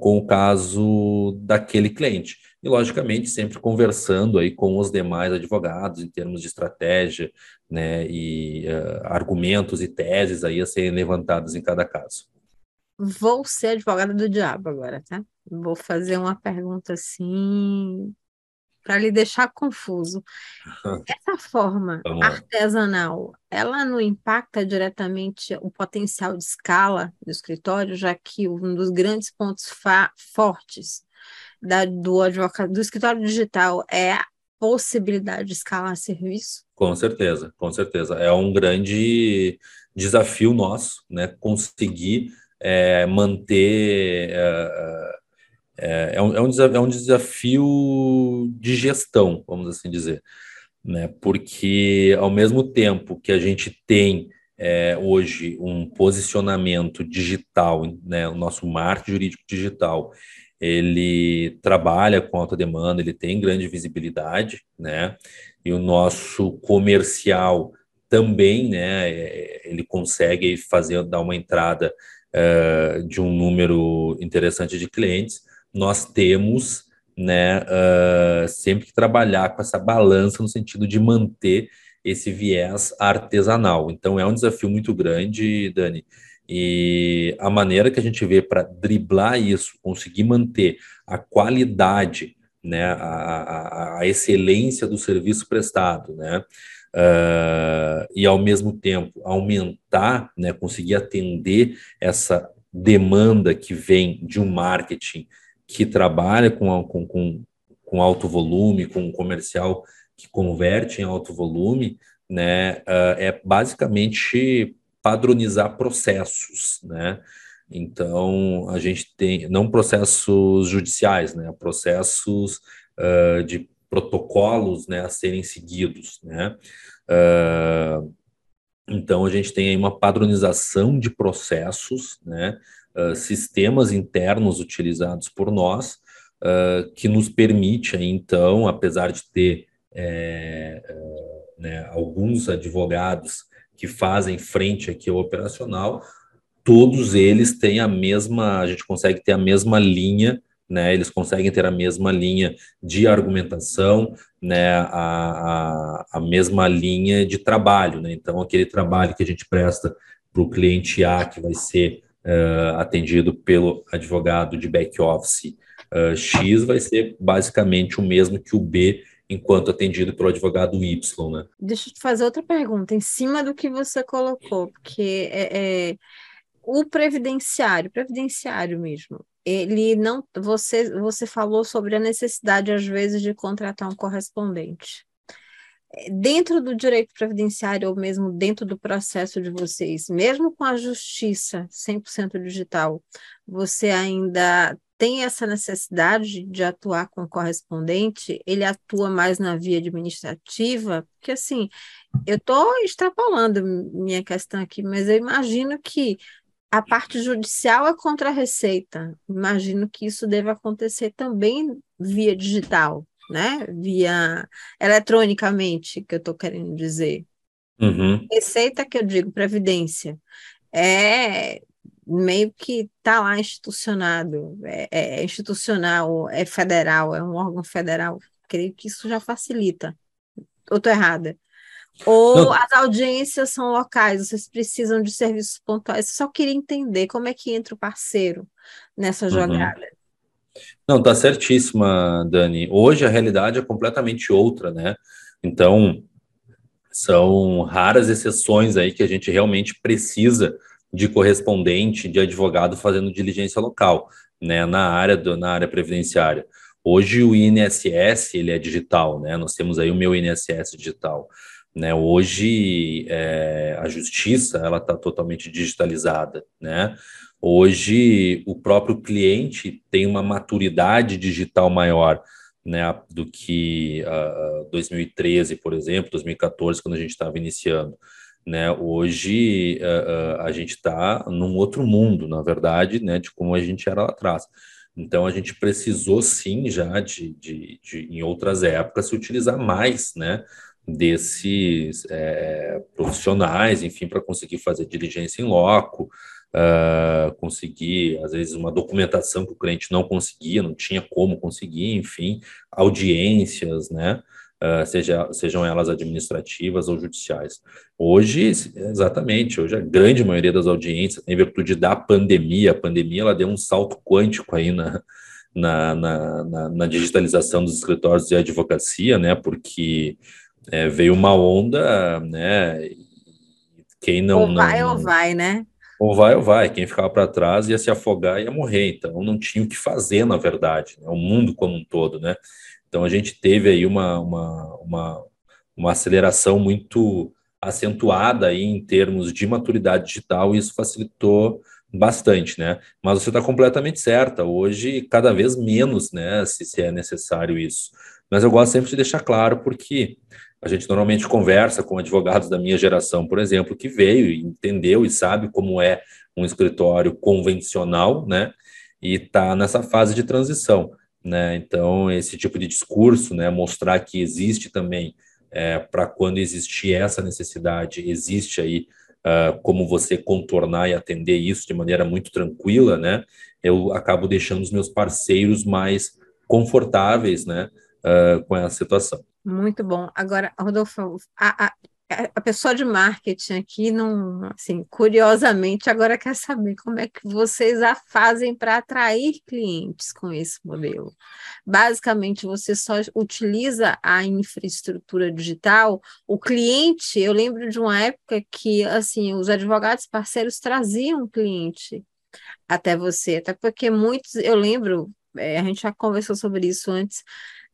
com o caso daquele cliente e, logicamente, sempre conversando aí com os demais advogados em termos de estratégia, né, e uh, argumentos e teses aí a serem levantados em cada caso. Vou ser advogada do diabo agora, tá? Vou fazer uma pergunta assim para lhe deixar confuso. Essa forma artesanal, ela não impacta diretamente o potencial de escala do escritório, já que um dos grandes pontos fortes da, do advogado, do escritório digital é a possibilidade de escalar serviço? Com certeza, com certeza. É um grande desafio nosso, né? Conseguir é, manter. É, é, é, um, é, um desafio, é um desafio de gestão, vamos assim dizer. Né? Porque, ao mesmo tempo que a gente tem é, hoje um posicionamento digital, né? o nosso marco jurídico digital, ele trabalha com alta demanda, ele tem grande visibilidade, né? E o nosso comercial também, né? É, ele consegue fazer dar uma entrada uh, de um número interessante de clientes. Nós temos, né? Uh, sempre que trabalhar com essa balança no sentido de manter esse viés artesanal. Então é um desafio muito grande, Dani e a maneira que a gente vê para driblar isso, conseguir manter a qualidade, né, a, a, a excelência do serviço prestado, né, uh, e ao mesmo tempo aumentar, né, conseguir atender essa demanda que vem de um marketing que trabalha com, com, com, com alto volume, com um comercial que converte em alto volume, né, uh, é basicamente padronizar processos, né? Então, a gente tem, não processos judiciais, né? Processos uh, de protocolos né, a serem seguidos, né? Uh, então, a gente tem aí uma padronização de processos, né? Uh, sistemas internos utilizados por nós, que nos permite, aí, então, apesar de ter é, né, alguns advogados que fazem frente aqui ao operacional, todos eles têm a mesma, a gente consegue ter a mesma linha, né? Eles conseguem ter a mesma linha de argumentação, né? A, a, a mesma linha de trabalho, né? Então, aquele trabalho que a gente presta para o cliente A, que vai ser uh, atendido pelo advogado de back office uh, X, vai ser basicamente o mesmo que o B enquanto atendido pelo advogado Y, né? Deixa eu te fazer outra pergunta, em cima do que você colocou, porque é, é, o previdenciário, previdenciário mesmo, ele não, você, você falou sobre a necessidade, às vezes, de contratar um correspondente. Dentro do direito previdenciário, ou mesmo dentro do processo de vocês, mesmo com a justiça 100% digital, você ainda tem essa necessidade de atuar com correspondente, ele atua mais na via administrativa, porque assim, eu estou extrapolando minha questão aqui, mas eu imagino que a parte judicial é contra a receita. Imagino que isso deve acontecer também via digital, né? Via eletronicamente, que eu estou querendo dizer. Uhum. Receita que eu digo, previdência. É meio que está lá institucionado, é, é, institucional, é federal, é um órgão federal. Creio que isso já facilita. Ou estou errada? Ou Não. as audiências são locais, vocês precisam de serviços pontuais. Eu só queria entender como é que entra o parceiro nessa uhum. jogada. Uhum. Não, tá certíssima, Dani. Hoje a realidade é completamente outra, né? Então, são raras exceções aí que a gente realmente precisa de correspondente, de advogado fazendo diligência local, né, na área do, na área previdenciária. Hoje o INSS ele é digital, né? Nós temos aí o meu INSS digital, Né? Hoje é, a justiça ela está totalmente digitalizada, né? Hoje o próprio cliente tem uma maturidade digital maior, né, do que uh, 2013, por exemplo, 2014, quando a gente estava iniciando. Né? Hoje uh, uh, a gente está num outro mundo, na verdade, né, de como a gente era lá atrás. Então a gente precisou sim já de, de, de em outras épocas se utilizar mais, né, desses é, profissionais, enfim, para conseguir fazer diligência em loco, uh, conseguir, às vezes, uma documentação que o cliente não conseguia, não tinha como conseguir, enfim, audiências, né? Uh, seja, sejam elas administrativas ou judiciais. Hoje, exatamente, hoje a grande maioria das audiências, em virtude da pandemia, a pandemia ela deu um salto quântico aí na, na, na, na, na digitalização dos escritórios de advocacia, né, porque é, veio uma onda, né, quem não... Ou vai não, ou vai, né? ou vai ou vai, quem ficava para trás ia se afogar e ia morrer, então não tinha o que fazer, na verdade, né? o mundo como um todo, né? Então a gente teve aí uma, uma, uma, uma aceleração muito acentuada aí em termos de maturidade digital e isso facilitou bastante, né? Mas você está completamente certa, hoje cada vez menos, né, se, se é necessário isso. Mas eu gosto sempre de deixar claro porque a gente normalmente conversa com advogados da minha geração, por exemplo, que veio e entendeu e sabe como é um escritório convencional, né? E está nessa fase de transição, né? Então, esse tipo de discurso, né? Mostrar que existe também, é, para quando existir essa necessidade, existe aí uh, como você contornar e atender isso de maneira muito tranquila, né? Eu acabo deixando os meus parceiros mais confortáveis, né? Uh, com essa situação. Muito bom. Agora, Rodolfo, a, a, a pessoa de marketing aqui, não, assim, curiosamente, agora quer saber como é que vocês a fazem para atrair clientes com esse modelo. Basicamente, você só utiliza a infraestrutura digital. O cliente, eu lembro de uma época que, assim, os advogados parceiros traziam cliente até você, até porque muitos, eu lembro, é, a gente já conversou sobre isso antes.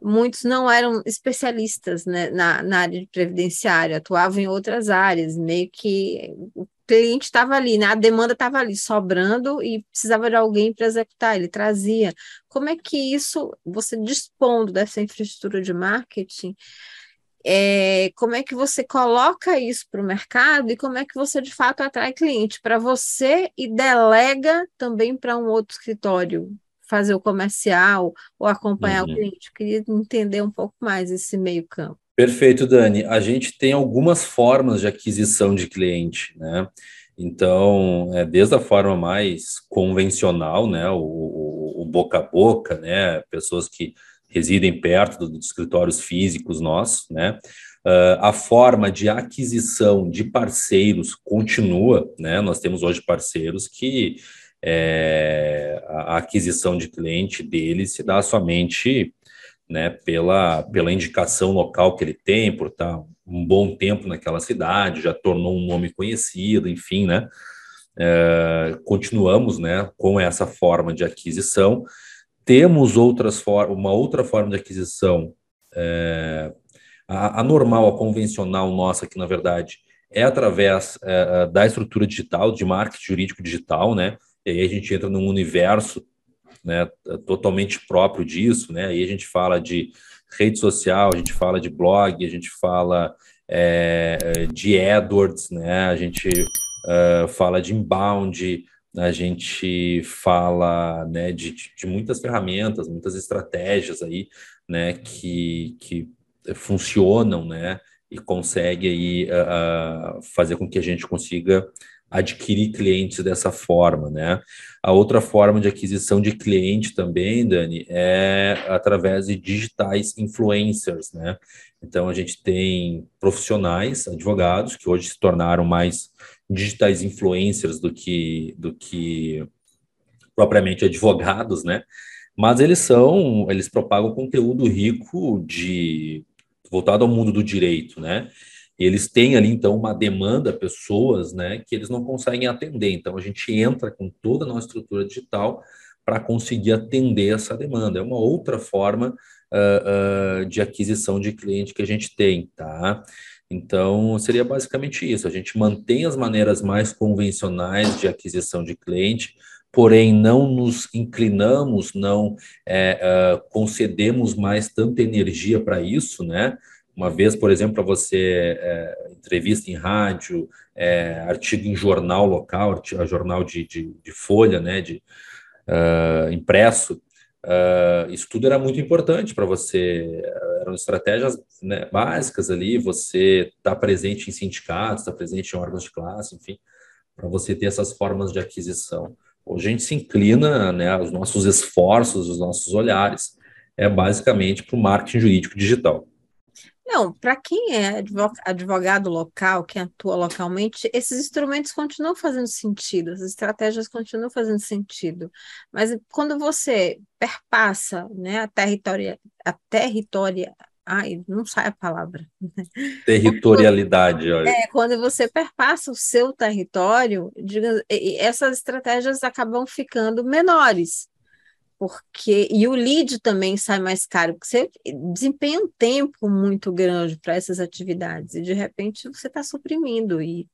Muitos não eram especialistas né, na, na área de previdenciário, atuavam em outras áreas, meio que o cliente estava ali, né, a demanda estava ali sobrando e precisava de alguém para executar, ele trazia. Como é que isso, você dispondo dessa infraestrutura de marketing, é, como é que você coloca isso para o mercado e como é que você de fato atrai cliente? Para você e delega também para um outro escritório fazer o comercial ou acompanhar uhum. o cliente. Eu queria entender um pouco mais esse meio campo. Perfeito, Dani. A gente tem algumas formas de aquisição de cliente, né? Então, é, desde a forma mais convencional, né, o, o, o, boca a boca, né, pessoas que residem perto dos escritórios físicos nossos, né, uh, a forma de aquisição de parceiros continua, né, nós temos hoje parceiros que é, a aquisição de cliente dele se dá somente né, pela, pela indicação local que ele tem, por estar um bom tempo naquela cidade, já tornou um nome conhecido, enfim, né? É, continuamos né, com essa forma de aquisição. Temos outras formas, uma outra forma de aquisição, é, a, a, normal, a convencional nossa, que na verdade é através é, da estrutura digital, de marketing jurídico digital, né? E aí a gente entra num universo né, totalmente próprio disso, né? Aí a gente fala de rede social, a gente fala de blog, a gente fala é, de AdWords, né? A gente uh, fala de inbound, a gente fala né, de, de muitas ferramentas, muitas estratégias aí, né? Que, que funcionam, né? E consegue aí uh, fazer com que a gente consiga adquirir clientes dessa forma, né? A outra forma de aquisição de cliente também, Dani, é através de digitais influencers, né? Então a gente tem profissionais, advogados que hoje se tornaram mais digitais influencers do que do que propriamente advogados, né? Mas eles são, eles propagam conteúdo rico de voltado ao mundo do direito, né? Eles têm ali então uma demanda, pessoas, né, que eles não conseguem atender. Então a gente entra com toda a nossa estrutura digital para conseguir atender essa demanda. É uma outra forma uh, uh, de aquisição de cliente que a gente tem, tá? Então, seria basicamente isso. A gente mantém as maneiras mais convencionais de aquisição de cliente, porém não nos inclinamos, não é, uh, concedemos mais tanta energia para isso, né? Uma vez, por exemplo, para você é, entrevista em rádio, é, artigo em jornal local, artigo, jornal de, de, de, folha, né, de uh, impresso, uh, isso tudo era muito importante para você. Eram estratégias né, básicas ali, você está presente em sindicatos, está presente em órgãos de classe, enfim, para você ter essas formas de aquisição. Hoje a gente se inclina, né, os nossos esforços, os nossos olhares, é basicamente para o marketing jurídico digital. Não, para quem é advogado local, quem atua localmente, esses instrumentos continuam fazendo sentido, as estratégias continuam fazendo sentido. Mas quando você perpassa né, a territória, a territória, ai, não sai a palavra. Territorialidade, olha. É, quando você perpassa o seu território, diga, essas estratégias acabam ficando menores porque e o lead também sai mais caro, porque você desempenha um tempo muito grande para essas atividades, e de repente você está suprimindo e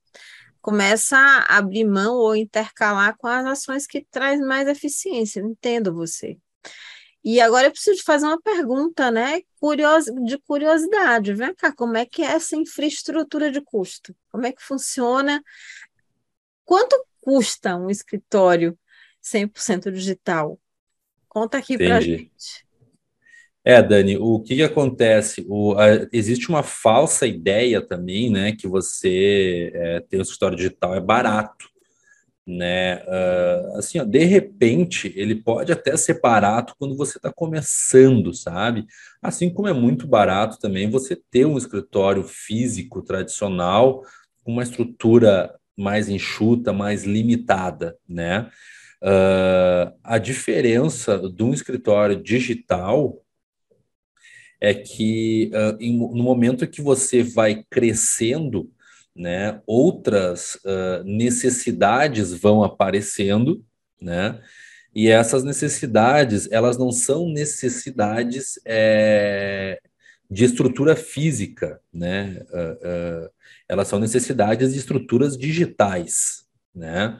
começa a abrir mão ou intercalar com as ações que traz mais eficiência. Entendo você. E agora eu preciso fazer uma pergunta, né? Curios, de curiosidade. Vem cá, como é que é essa infraestrutura de custo? Como é que funciona? Quanto custa um escritório 100% digital? Conta aqui para gente. É, Dani, o que, que acontece? O, a, existe uma falsa ideia também, né, que você é, ter um escritório digital é barato, né? Uh, assim, ó, de repente, ele pode até ser barato quando você está começando, sabe? Assim como é muito barato também você ter um escritório físico tradicional com uma estrutura mais enxuta, mais limitada, né? Uh, a diferença de um escritório digital é que uh, em, no momento que você vai crescendo, né, outras uh, necessidades vão aparecendo, né, e essas necessidades, elas não são necessidades é, de estrutura física, né, elas são necessidades de estruturas digitais, né,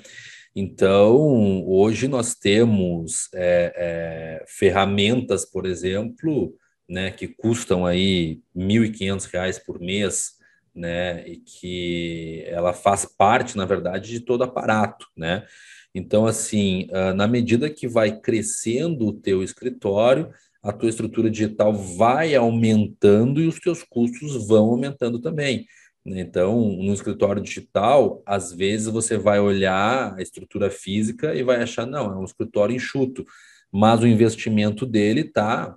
então, hoje nós temos é, é, ferramentas, por exemplo, né, que custam aí R$ 1.500 por mês, né, e que ela faz parte, na verdade, de todo aparato, né? Então, assim, ah, na medida que vai crescendo o teu escritório, a tua estrutura digital vai aumentando e os teus custos vão aumentando também. Então, no escritório digital, às vezes você vai olhar a estrutura física e vai achar, não, é um escritório enxuto, mas o investimento dele está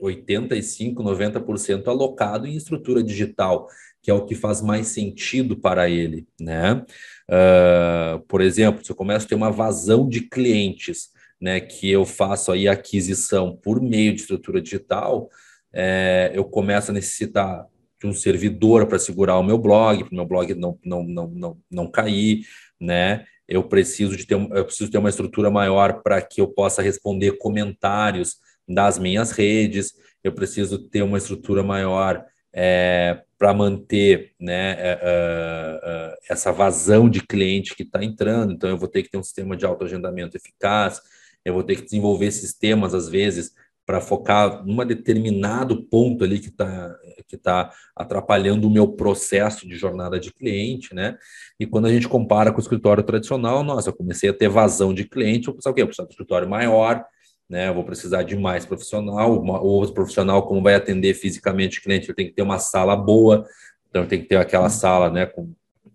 85%, 90% alocado em estrutura digital, que é o que faz mais sentido para ele, né? Uh, por exemplo, se eu começo a ter uma vazão de clientes, né, que eu faço aí aquisição por meio de estrutura digital, é, eu começo a necessitar de um servidor para segurar o meu blog, para o meu blog não, não, não, não, não cair, né? Eu preciso de ter, eu preciso ter uma estrutura maior para que eu possa responder comentários das minhas redes, eu preciso ter uma estrutura maior é, para manter né, é, é, é, essa vazão de cliente que está entrando. Então, eu vou ter que ter um sistema de autoagendamento eficaz, eu vou ter que desenvolver sistemas, às vezes, para focar num determinado ponto ali que está que tá atrapalhando o meu processo de jornada de cliente, né? E quando a gente compara com o escritório tradicional, nossa, eu comecei a ter vazão de cliente, eu pensava o quê? Eu preciso de um escritório maior, né? Eu vou precisar de mais profissional, o profissional, como vai atender fisicamente o cliente, ele tem que ter uma sala boa, então tem que ter aquela sala, né, com,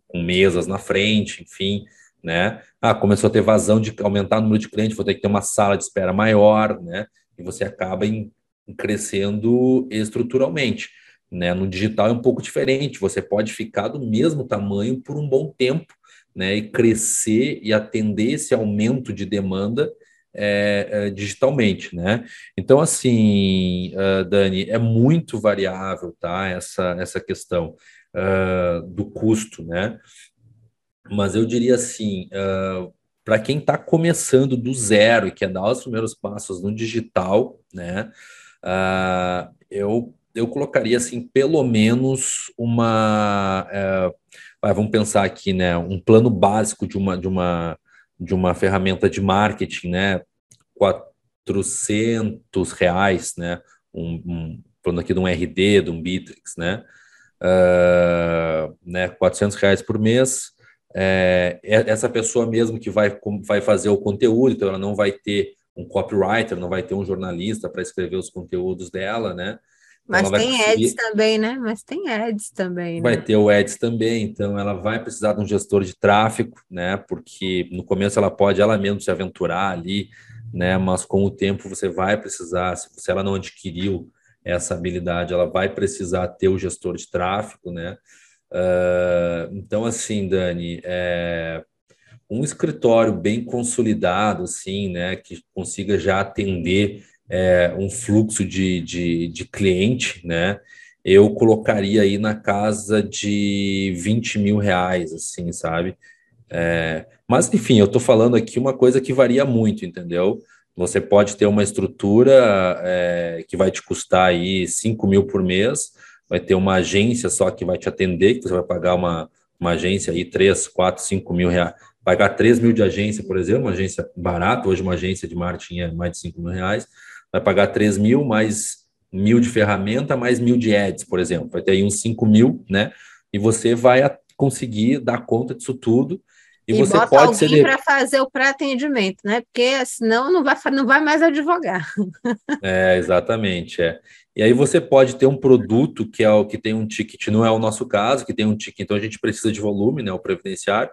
com mesas na frente, enfim, né? Ah, começou a ter vazão de aumentar o número de clientes, vou ter que ter uma sala de espera maior, né? e você acaba em crescendo estruturalmente. Né? No digital é um pouco diferente, você pode ficar do mesmo tamanho por um bom tempo né? e crescer e atender esse aumento de demanda é, é, digitalmente, né? Então, assim, uh, Dani, é muito variável, tá? Essa, essa questão uh, do custo, né? Mas eu diria assim, uh, para quem está começando do zero e quer dar os primeiros passos no digital, né? Eu eu colocaria assim pelo menos uma é, vamos pensar aqui né um plano básico de uma de uma de uma ferramenta de marketing né 400 reais né um, um falando aqui de um RD de um Bitrix né uh, né 400 reais por mês é, essa pessoa mesmo que vai, vai fazer o conteúdo, então ela não vai ter um copywriter, não vai ter um jornalista para escrever os conteúdos dela, né? Então Mas tem conseguir... ads também, né? Mas tem ads também. Vai né? ter o ads também, então ela vai precisar de um gestor de tráfego, né? Porque no começo ela pode ela mesma se aventurar ali, né? Mas com o tempo você vai precisar, se ela não adquiriu essa habilidade, ela vai precisar ter o gestor de tráfego, né? Uh, então, assim, Dani, é, um escritório bem consolidado, assim, né, que consiga já atender é, um fluxo de, de, de cliente, né, eu colocaria aí na casa de 20 mil reais, assim, sabe? É, mas, enfim, eu estou falando aqui uma coisa que varia muito, entendeu? Você pode ter uma estrutura é, que vai te custar aí 5 mil por mês, vai ter uma agência só que vai te atender, que você vai pagar uma, uma agência aí 3, 4, 5 mil reais, pagar 3 mil de agência, por exemplo, uma agência barata, hoje uma agência de marketing é mais de 5 mil reais, vai pagar 3 mil mais mil de ferramenta, mais mil de ads, por exemplo, vai ter aí uns 5 mil, né? E você vai conseguir dar conta disso tudo. E, e você bota pode alguém ser... para fazer o pré-atendimento, né? Porque senão não vai, não vai mais advogar. É, exatamente. É. E aí você pode ter um produto que é o que tem um ticket, não é o nosso caso, que tem um ticket, então a gente precisa de volume, né, o previdenciário,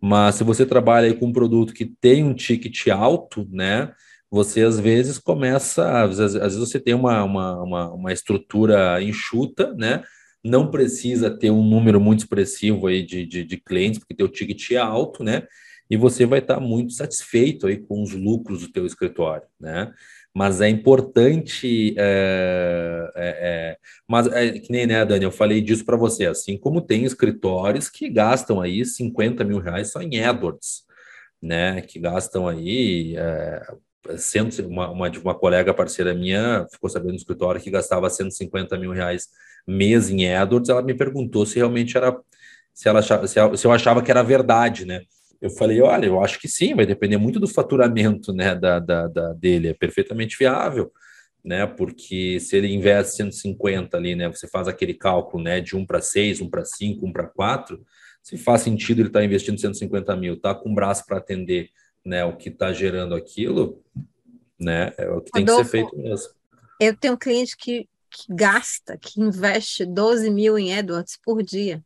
mas se você trabalha aí com um produto que tem um ticket alto, né, você às vezes começa, às vezes, às vezes você tem uma, uma, uma, uma, estrutura enxuta, né, não precisa ter um número muito expressivo aí de, de, de clientes, porque teu ticket é alto, né, e você vai estar muito satisfeito aí com os lucros do teu escritório, né, mas é importante. É, é, é, mas é, que nem, né, Dani, eu falei disso para você, assim como tem escritórios que gastam aí 50 mil reais só em AdWords, né? Que gastam aí. Cento, uma, uma, uma colega parceira minha ficou sabendo no escritório que gastava 150 mil reais mês em AdWords, ela me perguntou se realmente era se, ela se eu achava que era verdade, né? Eu falei, olha, eu acho que sim, vai depender muito do faturamento né, da, da, da dele, é perfeitamente viável, né? Porque se ele investe 150 ali, né? Você faz aquele cálculo né, de 1 para 6, 1 para 5, 1 para 4, se faz sentido ele estar tá investindo 150 mil, tá com braço para atender né, o que está gerando aquilo, né? É o que tem Adolfo, que ser feito mesmo. Eu tenho um cliente que, que gasta, que investe 12 mil em AdWords por dia.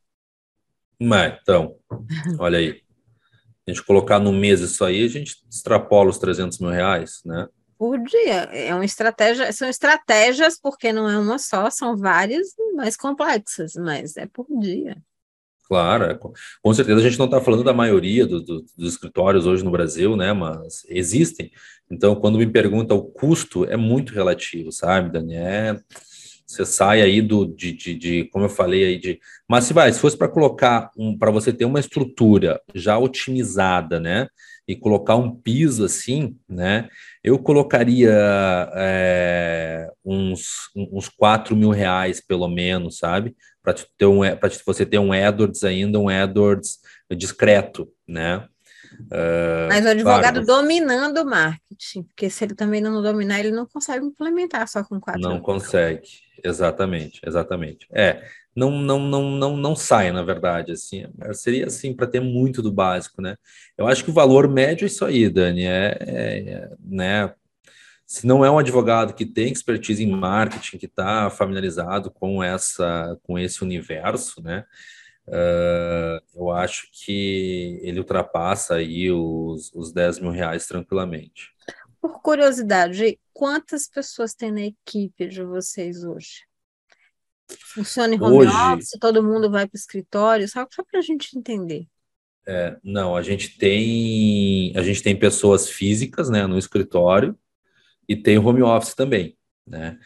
Mas, então, olha aí a gente colocar no mês isso aí, a gente extrapola os 300 mil reais, né? Por dia. É uma estratégia, são estratégias, porque não é uma só, são várias mais complexas, mas é por dia. Claro, é, com certeza a gente não está falando da maioria do, do, dos escritórios hoje no Brasil, né? Mas existem. Então, quando me pergunta o custo, é muito relativo, sabe, Daniel? É você sai aí do de, de, de, como eu falei aí de, mas se vai, se fosse para colocar um, para você ter uma estrutura já otimizada, né, e colocar um piso assim, né, eu colocaria é, uns uns quatro mil reais pelo menos, sabe, para um para você ter um AdWords ainda um AdWords discreto, né. Uh, Mas o advogado claro, dominando o marketing, porque se ele também não dominar, ele não consegue implementar só com quatro. Não mil. consegue. Exatamente, exatamente. É, não, não, não, não, não sai, na verdade, assim, seria assim para ter muito do básico, né? Eu acho que o valor médio é isso aí, Dani, é, é né? Se não é um advogado que tem expertise em marketing, que está familiarizado com essa, com esse universo, né? Uh, eu acho que ele ultrapassa aí os, os 10 mil reais tranquilamente. Por curiosidade, quantas pessoas tem na equipe de vocês hoje? Funciona em home hoje, office, todo mundo vai para o escritório, só, só para a gente entender. É, não, a gente tem a gente tem pessoas físicas né, no escritório e tem home office também, né?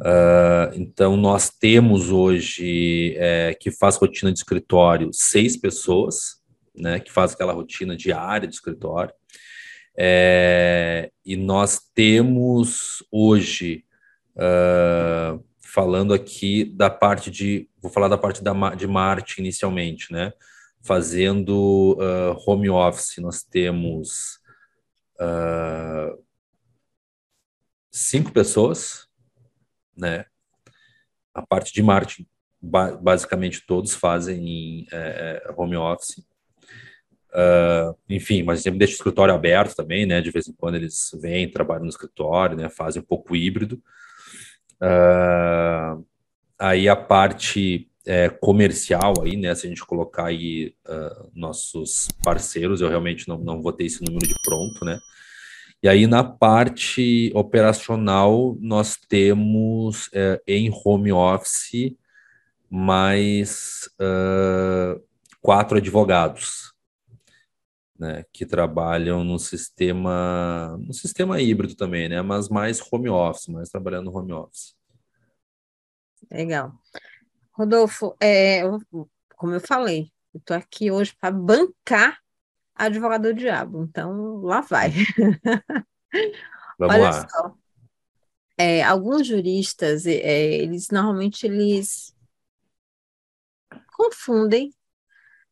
Uh, então nós temos hoje é, que faz rotina de escritório seis pessoas, né? Que faz aquela rotina diária de escritório. É, e nós temos hoje uh, falando aqui da parte de, vou falar da parte da, de marketing inicialmente, né? Fazendo uh, home office, nós temos cinco pessoas, né? A parte de marketing, ba basicamente todos fazem é, home office. Uh, enfim, mas sempre deixa o escritório aberto também, né? De vez em quando eles vêm, trabalham no escritório, né? Fazem um pouco híbrido. Uh, aí a parte é, comercial aí, né? Se a gente colocar aí uh, nossos parceiros, eu realmente não, não vou ter esse número de pronto, né? E aí na parte operacional nós temos é, em home office mais uh, quatro advogados, né, que trabalham no sistema, no sistema híbrido também, né, mas mais home office, mais trabalhando home office. Legal. Rodolfo, é, como eu falei, eu estou aqui hoje para bancar advogado do diabo, então lá vai. Vamos Olha lá. Só. É, alguns juristas, é, eles normalmente eles confundem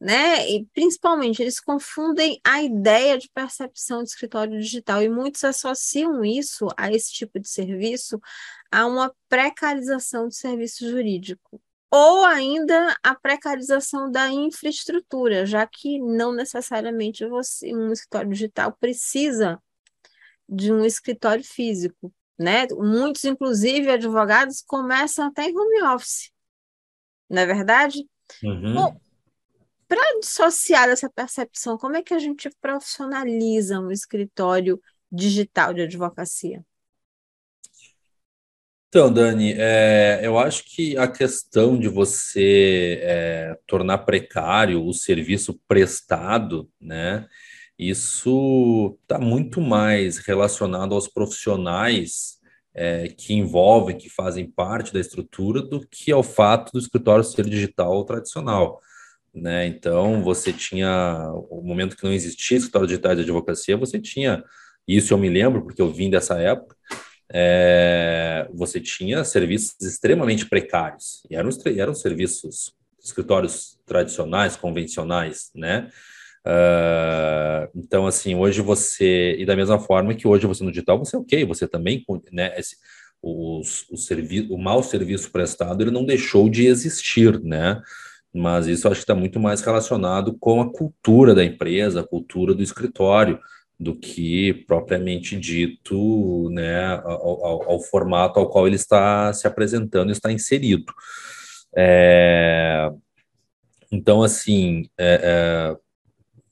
né? E principalmente eles confundem a ideia de percepção de escritório digital e muitos associam isso a esse tipo de serviço a uma precarização do serviço jurídico ou ainda a precarização da infraestrutura, já que não necessariamente você um escritório digital precisa de um escritório físico, né? Muitos, inclusive, advogados começam até em home office, não é verdade? Uhum. Bom, para dissociar dessa percepção, como é que a gente profissionaliza um escritório digital de advocacia? Então, Dani, é, eu acho que a questão de você é, tornar precário o serviço prestado, né? Isso está muito mais relacionado aos profissionais é, que envolvem, que fazem parte da estrutura, do que ao fato do escritório ser digital ou tradicional né? Então, você tinha o momento que não existia escritório digital de advocacia, você tinha isso eu me lembro porque eu vim dessa época. É, você tinha serviços extremamente precários e eram, eram serviços escritórios tradicionais, convencionais, né? Uh, então, assim, hoje você, e da mesma forma que hoje você no digital, você é ok, você também, né, esse, o, o, servi o mau serviço prestado, ele não deixou de existir, né? mas isso acho que está muito mais relacionado com a cultura da empresa, a cultura do escritório, do que propriamente dito né, ao, ao, ao formato ao qual ele está se apresentando, está inserido. É, então, assim, é, é,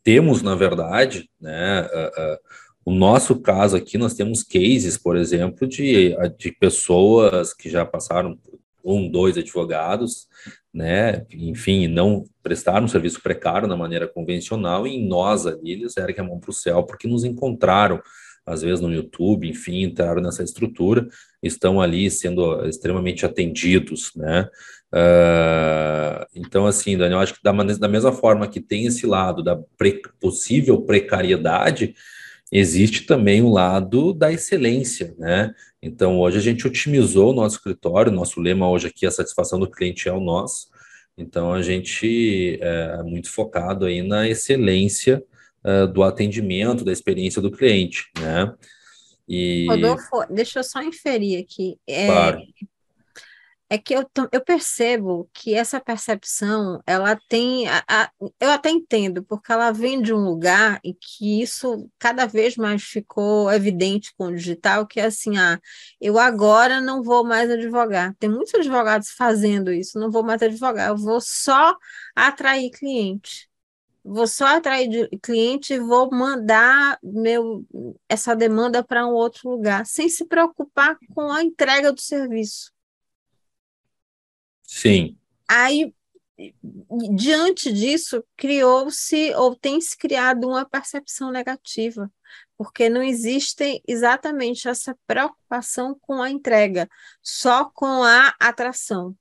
temos, na verdade, né, é, é, o nosso caso aqui, nós temos cases, por exemplo, de, de pessoas que já passaram um, dois advogados, né, enfim, não prestaram um serviço precário na maneira convencional, e nós ali, eles erguem a mão para o céu, porque nos encontraram, às vezes no YouTube, enfim, entraram nessa estrutura, estão ali sendo extremamente atendidos, né, uh, então, assim, Daniel, acho que da, da mesma forma que tem esse lado da pre possível precariedade, existe também o lado da excelência, né? Então, hoje a gente otimizou o nosso escritório, nosso lema hoje aqui, é a satisfação do cliente é o nosso. Então, a gente é muito focado aí na excelência uh, do atendimento, da experiência do cliente, né? E... Rodolfo, deixa eu só inferir aqui. É, claro é que eu, eu percebo que essa percepção, ela tem, a, a, eu até entendo, porque ela vem de um lugar em que isso cada vez mais ficou evidente com o digital, que é assim, ah, eu agora não vou mais advogar. Tem muitos advogados fazendo isso, não vou mais advogar, eu vou só atrair cliente. Vou só atrair cliente e vou mandar meu, essa demanda para um outro lugar, sem se preocupar com a entrega do serviço. Sim. Aí, diante disso, criou-se ou tem se criado uma percepção negativa, porque não existe exatamente essa preocupação com a entrega, só com a atração.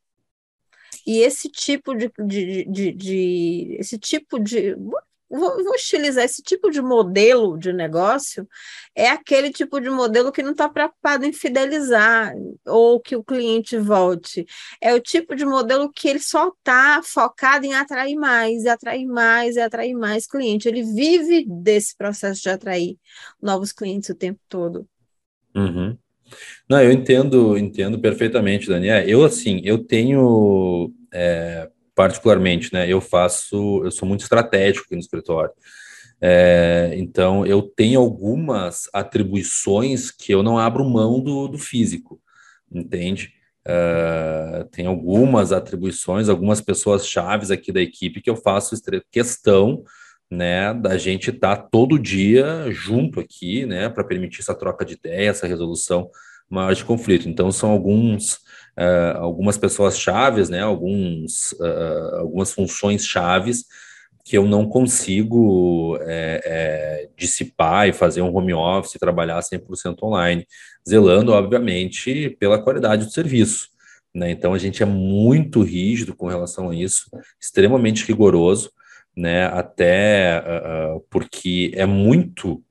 E esse tipo de, de, de, de esse tipo de vou, vou esse tipo de modelo de negócio, é aquele tipo de modelo que não está preocupado em fidelizar ou que o cliente volte. É o tipo de modelo que ele só está focado em atrair mais, e atrair mais, e atrair mais cliente. Ele vive desse processo de atrair novos clientes o tempo todo. Uhum. Não, eu entendo, entendo perfeitamente, Daniel. Eu, assim, eu tenho, é, particularmente, né, eu faço, eu sou muito estratégico aqui no escritório. É, então, eu tenho algumas atribuições que eu não abro mão do, do físico, entende? Uh, tem algumas atribuições, algumas pessoas chaves aqui da equipe que eu faço questão né, da gente estar tá todo dia junto aqui, né, para permitir essa troca de ideia, essa resolução maior de conflito. Então, são alguns, uh, algumas pessoas chaves, né, alguns, uh, algumas funções chaves que eu não consigo é, é, dissipar e fazer um home office, trabalhar 100% online, zelando, obviamente, pela qualidade do serviço. Né? Então, a gente é muito rígido com relação a isso, extremamente rigoroso, né? Até uh, porque é muito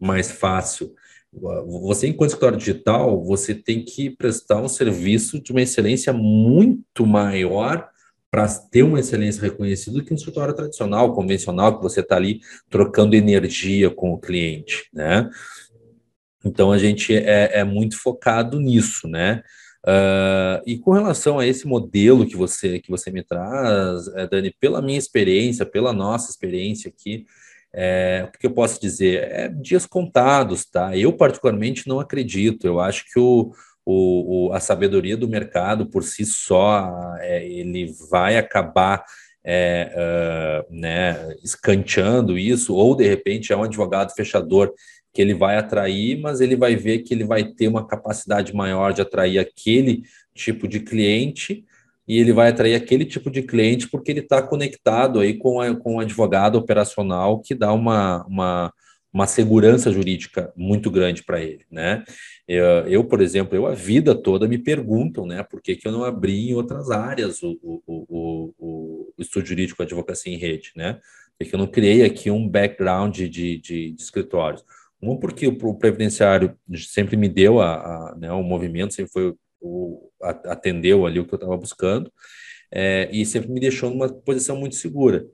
mais fácil. Você, enquanto escritório digital, você tem que prestar um serviço de uma excelência muito maior para ter uma excelência reconhecida do que um escritório tradicional, convencional, que você está ali trocando energia com o cliente, né? Então a gente é, é muito focado nisso, né? Uh, e com relação a esse modelo que você que você me traz, é, Dani, pela minha experiência, pela nossa experiência aqui, é, o que eu posso dizer? É dias contados, tá? Eu, particularmente, não acredito. Eu acho que o, o, o a sabedoria do mercado por si só, é, ele vai acabar é, uh, né, escanteando isso, ou de repente é um advogado fechador que ele vai atrair, mas ele vai ver que ele vai ter uma capacidade maior de atrair aquele tipo de cliente e ele vai atrair aquele tipo de cliente porque ele está conectado aí com, a, com o advogado operacional que dá uma, uma, uma segurança jurídica muito grande para ele, né? Eu, eu, por exemplo, eu a vida toda me perguntam, né, por que, que eu não abri em outras áreas o, o, o, o, o estudo jurídico Advocacia em Rede, né? Porque eu não criei aqui um background de, de, de escritórios. Um, porque o previdenciário sempre me deu a, a né, o movimento, sempre foi o, atendeu ali o que eu estava buscando, é, e sempre me deixou numa posição muito segura.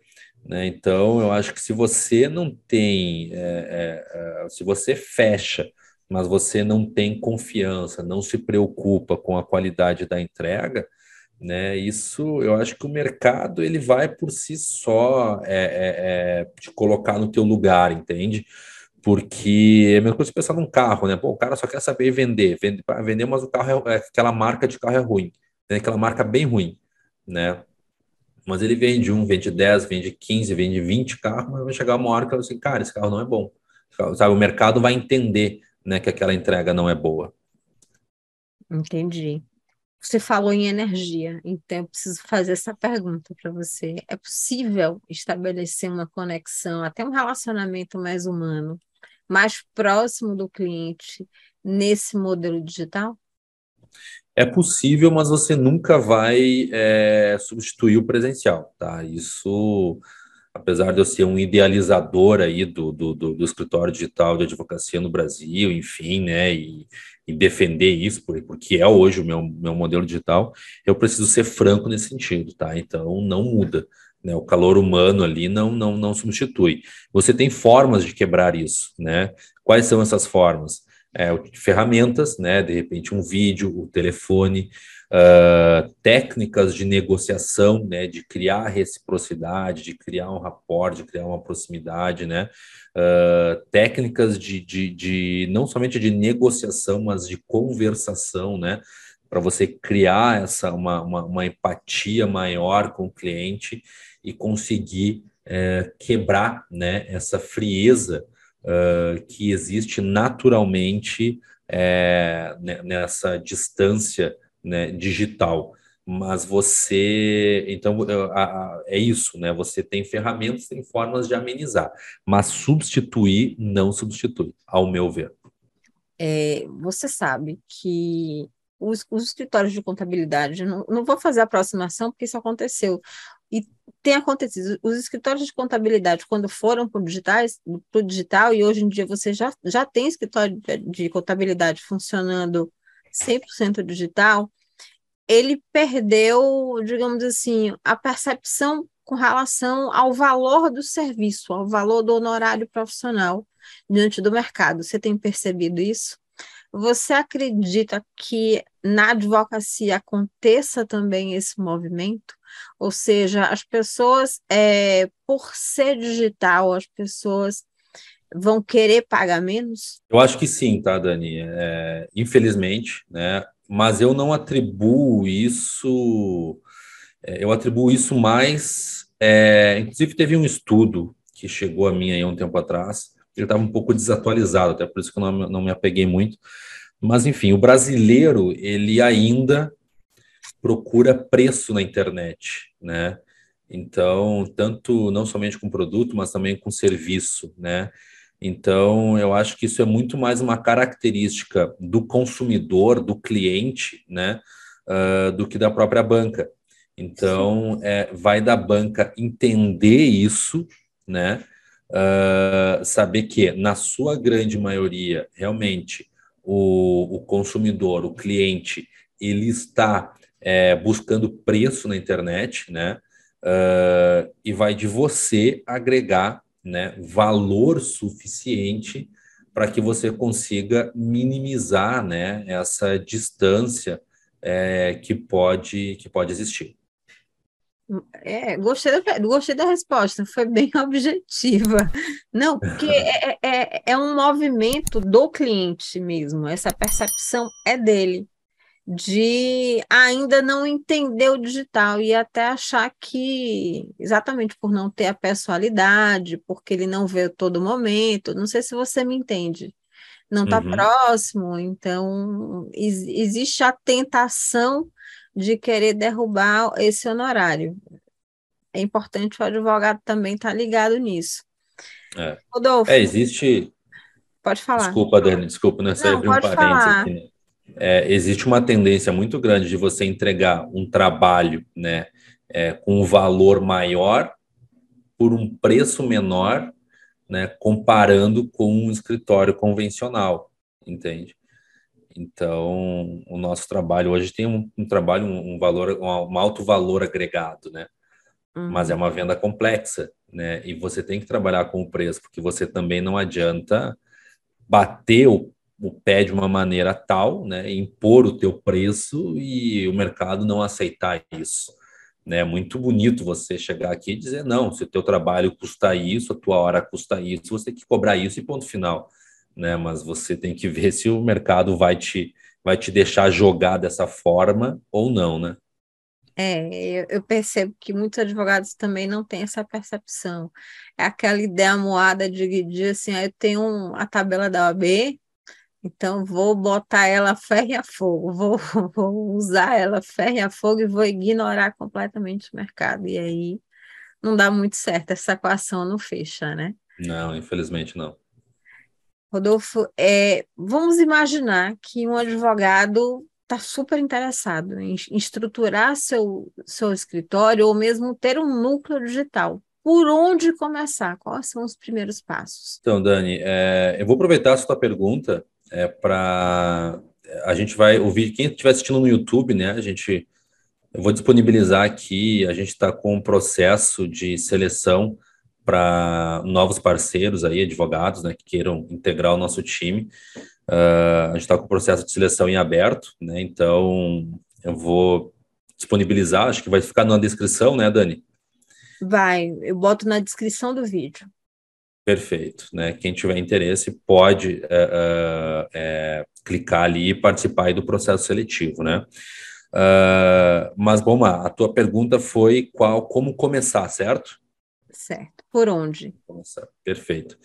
Né? Então, eu acho que se você não tem, é, é, é, se você fecha, mas você não tem confiança, não se preocupa com a qualidade da entrega, né? Isso, eu acho que o mercado ele vai por si só é, é, é te colocar no teu lugar, entende? Porque é a mesma coisa pensar num carro, né? Pô, o cara só quer saber vender, vende, vender, mas o carro é, é, aquela marca de carro é ruim, né? aquela marca bem ruim, né? Mas ele vende um, vende 10, vende 15, vende 20 carros, mas vai chegar uma hora que ele assim, cara, esse carro não é bom. Sabe, o mercado vai entender, né, que aquela entrega não é boa. Entendi. Você falou em energia, então eu preciso fazer essa pergunta para você. É possível estabelecer uma conexão, até um relacionamento mais humano, mais próximo do cliente nesse modelo digital? É possível, mas você nunca vai é, substituir o presencial, tá? Isso, apesar de eu ser um idealizador aí do, do, do, do escritório digital de advocacia no Brasil, enfim, né? E, e defender isso, porque é hoje o meu, meu modelo digital, eu preciso ser franco nesse sentido, tá? Então não muda. Né, o calor humano ali não, não, não substitui. Você tem formas de quebrar isso, né? Quais são essas formas? É, ferramentas, né? De repente, um vídeo, o telefone, uh, técnicas de negociação, né? De criar reciprocidade, de criar um rapport, de criar uma proximidade, né? Uh, técnicas de, de, de não somente de negociação, mas de conversação, né? Para você criar essa uma, uma, uma empatia maior com o cliente e conseguir é, quebrar né, essa frieza uh, que existe naturalmente é, nessa distância né, digital. Mas você, então, é isso, né? Você tem ferramentas, tem formas de amenizar, mas substituir não substitui, ao meu ver. É, você sabe que os, os escritórios de contabilidade, não, não vou fazer aproximação porque isso aconteceu, e tem acontecido, os escritórios de contabilidade, quando foram para o digital, e hoje em dia você já, já tem escritório de, de contabilidade funcionando 100% digital, ele perdeu, digamos assim, a percepção com relação ao valor do serviço, ao valor do honorário profissional diante do mercado. Você tem percebido isso? Você acredita que na advocacia aconteça também esse movimento? Ou seja, as pessoas, é, por ser digital, as pessoas vão querer pagar menos? Eu acho que sim, tá, Dani? É, infelizmente, né? Mas eu não atribuo isso. É, eu atribuo isso mais. É, inclusive, teve um estudo que chegou a mim aí um tempo atrás. Ele estava um pouco desatualizado, até por isso que eu não, não me apeguei muito. Mas, enfim, o brasileiro, ele ainda procura preço na internet, né? Então, tanto não somente com produto, mas também com serviço, né? Então, eu acho que isso é muito mais uma característica do consumidor, do cliente, né, uh, do que da própria banca. Então, é, vai da banca entender isso, né, uh, saber que, na sua grande maioria, realmente, o, o consumidor, o cliente, ele está é, buscando preço na internet, né, uh, e vai de você agregar né, valor suficiente para que você consiga minimizar né, essa distância é, que, pode, que pode existir. É, gostei da, gostei da resposta, foi bem objetiva. Não, porque é, é, é, é um movimento do cliente mesmo, essa percepção é dele de ainda não entender o digital e até achar que, exatamente por não ter a pessoalidade, porque ele não vê todo momento, não sei se você me entende, não está uhum. próximo, então ex existe a tentação de querer derrubar esse honorário. É importante o advogado também estar tá ligado nisso. É. Rodolfo. É, existe. Pode falar. Desculpa, Dani, desculpa, não é abrir um falar. aqui. Né? É, existe uma tendência muito grande de você entregar um trabalho né, é, com um valor maior por um preço menor, né, comparando com um escritório convencional, entende? Então, o nosso trabalho hoje tem um, um trabalho, um, um, valor, um, um, alto valor agregado, né? Uhum. Mas é uma venda complexa, né? E você tem que trabalhar com o preço, porque você também não adianta bater o o pé de uma maneira tal, né, impor o teu preço e o mercado não aceitar isso. Né? É muito bonito você chegar aqui e dizer, não, se o teu trabalho custa isso, a tua hora custa isso, você tem que cobrar isso e ponto final. Né? Mas você tem que ver se o mercado vai te, vai te deixar jogar dessa forma ou não, né? É, eu percebo que muitos advogados também não têm essa percepção. É aquela ideia moada de, de assim, ah, eu tenho a tabela da OAB, então, vou botar ela ferro a fogo, vou, vou usar ela ferro e a fogo e vou ignorar completamente o mercado. E aí não dá muito certo, essa equação não fecha, né? Não, infelizmente não. Rodolfo, é, vamos imaginar que um advogado está super interessado em, em estruturar seu, seu escritório ou mesmo ter um núcleo digital. Por onde começar? Quais são os primeiros passos? Então, Dani, é, eu vou aproveitar a sua pergunta é para a gente vai ouvir quem estiver assistindo no YouTube, né? A gente eu vou disponibilizar aqui. A gente está com um processo de seleção para novos parceiros aí, advogados, né, que queiram integrar o nosso time. Uh, a gente está com o processo de seleção em aberto, né? Então eu vou disponibilizar. Acho que vai ficar na descrição, né, Dani? Vai, eu boto na descrição do vídeo. Perfeito, né? Quem tiver interesse pode é, é, clicar ali e participar do processo seletivo, né? Uh, mas, bom, a tua pergunta foi qual, como começar, certo? Certo. Por onde? Começar. Perfeito.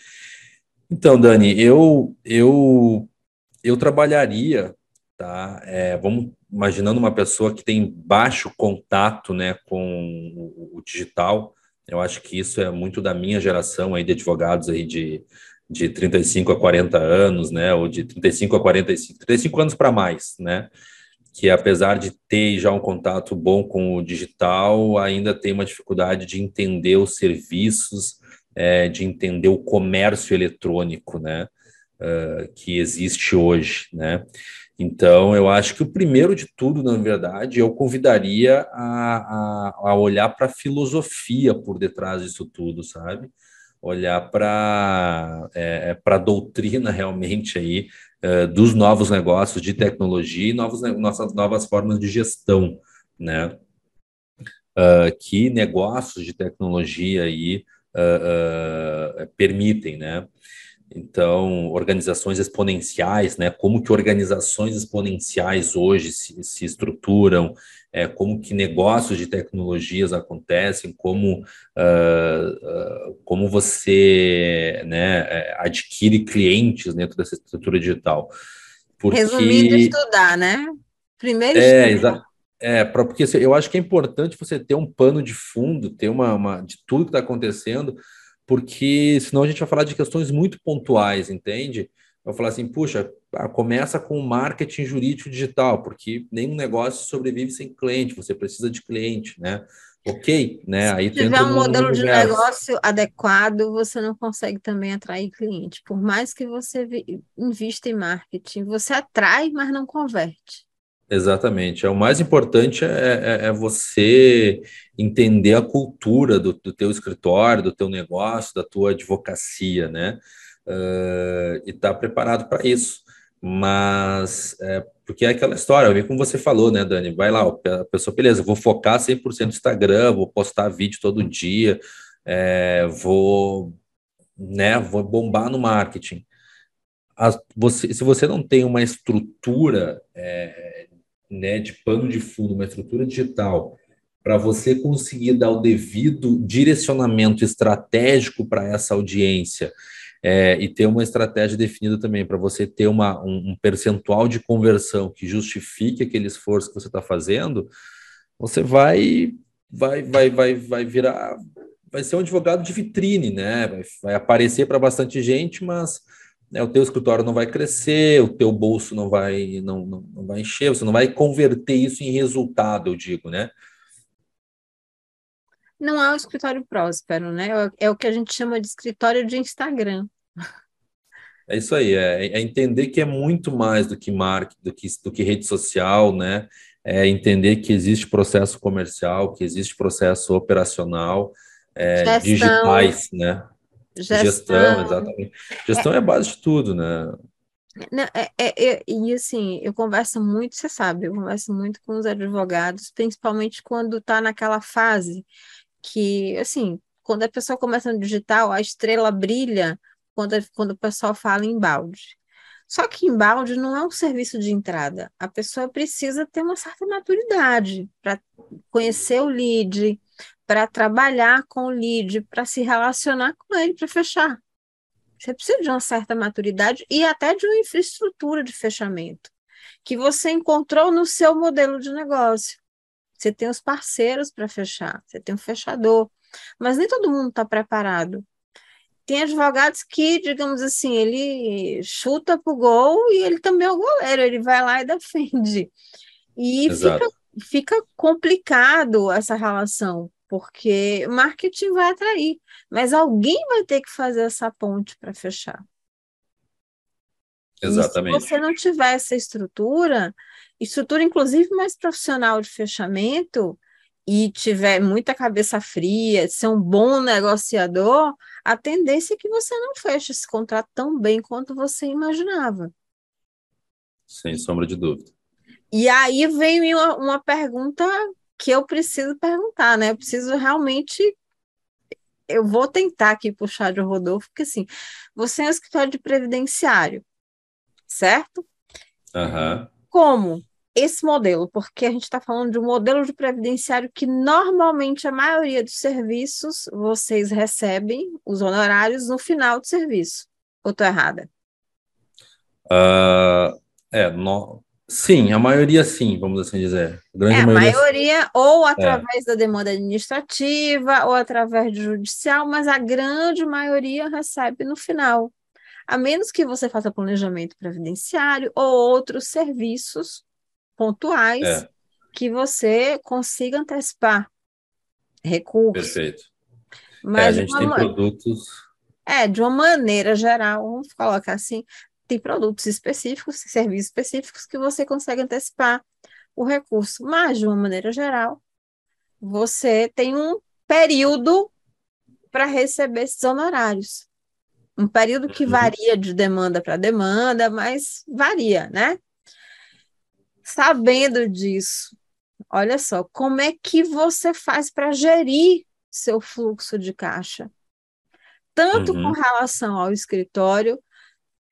Então, Dani, eu eu eu trabalharia, tá? É, vamos imaginando uma pessoa que tem baixo contato, né, com o, o digital eu acho que isso é muito da minha geração aí de advogados aí de, de 35 a 40 anos, né? Ou de 35 a 45, 35 anos para mais, né? que apesar de ter já um contato bom com o digital, ainda tem uma dificuldade de entender os serviços, é, de entender o comércio eletrônico, né, uh, que existe hoje, né. Então, eu acho que o primeiro de tudo, na verdade, eu convidaria a, a, a olhar para a filosofia por detrás disso tudo, sabe? Olhar para é, é a doutrina realmente aí é, dos novos negócios de tecnologia e novos, nossas novas formas de gestão, né? Uh, que negócios de tecnologia aí uh, uh, permitem, né? Então, organizações exponenciais, né? Como que organizações exponenciais hoje se, se estruturam, é, como que negócios de tecnologias acontecem, como, uh, uh, como você né, é, adquire clientes dentro dessa estrutura digital. Porque... Resumindo, estudar, né? Primeiro é, estudar. É, porque assim, eu acho que é importante você ter um pano de fundo, ter uma, uma de tudo que está acontecendo, porque senão a gente vai falar de questões muito pontuais, entende? Vai falar assim, puxa, ah, começa com marketing jurídico digital, porque nenhum negócio sobrevive sem cliente, você precisa de cliente, né? Ok, né? Se Aí tiver um modelo de negócio adequado, você não consegue também atrair cliente. Por mais que você invista em marketing, você atrai, mas não converte. Exatamente. É, o mais importante é, é, é, você entender a cultura do, do teu escritório, do teu negócio, da tua advocacia, né? Uh, e estar tá preparado para isso. Mas, é, porque é aquela história, como você falou, né, Dani? Vai lá, a pessoa, beleza, vou focar 100% no Instagram, vou postar vídeo todo dia, é, vou, né, vou bombar no marketing. As, você, se você não tem uma estrutura é, né, de pano de fundo, uma estrutura digital, para você conseguir dar o devido direcionamento estratégico para essa audiência é, e ter uma estratégia definida também para você ter uma, um, um, percentual de conversão que justifique aquele esforço que você está fazendo, você vai, vai, vai, vai, vai virar, vai ser um advogado de vitrine, né? Vai, vai aparecer para bastante gente, mas né, o teu escritório não vai crescer, o teu bolso não vai, não, não, não vai encher, você não vai converter isso em resultado, eu digo, né? Não é o escritório próspero, né? É o que a gente chama de escritório de Instagram. É isso aí, é, é entender que é muito mais do que marketing, do que, do que rede social, né? É entender que existe processo comercial, que existe processo operacional, é, digitais, né? Gestão, Gestão exatamente. Gestão é, é, a base de tudo, né? Não, é, é, é, e assim, eu converso muito, você sabe, eu converso muito com os advogados, principalmente quando está naquela fase que, assim, quando a pessoa começa no digital, a estrela brilha quando, quando o pessoal fala em balde. Só que em balde não é um serviço de entrada. A pessoa precisa ter uma certa maturidade para conhecer o lead, para trabalhar com o lead, para se relacionar com ele, para fechar. Você precisa de uma certa maturidade e até de uma infraestrutura de fechamento que você encontrou no seu modelo de negócio. Você tem os parceiros para fechar, você tem um fechador, mas nem todo mundo está preparado. Tem advogados que, digamos assim, ele chuta para o gol e ele também é o goleiro, ele vai lá e defende. E fica, fica complicado essa relação, porque marketing vai atrair, mas alguém vai ter que fazer essa ponte para fechar. Exatamente. E se você não tiver essa estrutura, estrutura inclusive mais profissional de fechamento, e tiver muita cabeça fria, ser um bom negociador, a tendência é que você não feche esse contrato tão bem quanto você imaginava. Sem sombra de dúvida. E aí vem uma, uma pergunta que eu preciso perguntar, né? Eu preciso realmente. Eu vou tentar aqui puxar de Rodolfo, porque assim, você é um escritório de previdenciário, certo? Uhum. Como esse modelo? Porque a gente está falando de um modelo de previdenciário que normalmente a maioria dos serviços vocês recebem os honorários no final do serviço. Ou estou errada? Uh, é, no, Sim, a maioria sim, vamos assim dizer. A, grande é, maioria, a maioria ou é. através é. da demanda administrativa ou através do judicial, mas a grande maioria recebe no final. A menos que você faça planejamento previdenciário ou outros serviços pontuais é. que você consiga antecipar recursos. Perfeito. Mas é, a gente tem produtos. É, de uma maneira geral, vamos colocar assim, tem produtos específicos, serviços específicos que você consegue antecipar o recurso, mas de uma maneira geral, você tem um período para receber esses honorários. Um período que uhum. varia de demanda para demanda, mas varia, né? Sabendo disso, olha só, como é que você faz para gerir seu fluxo de caixa? Tanto uhum. com relação ao escritório,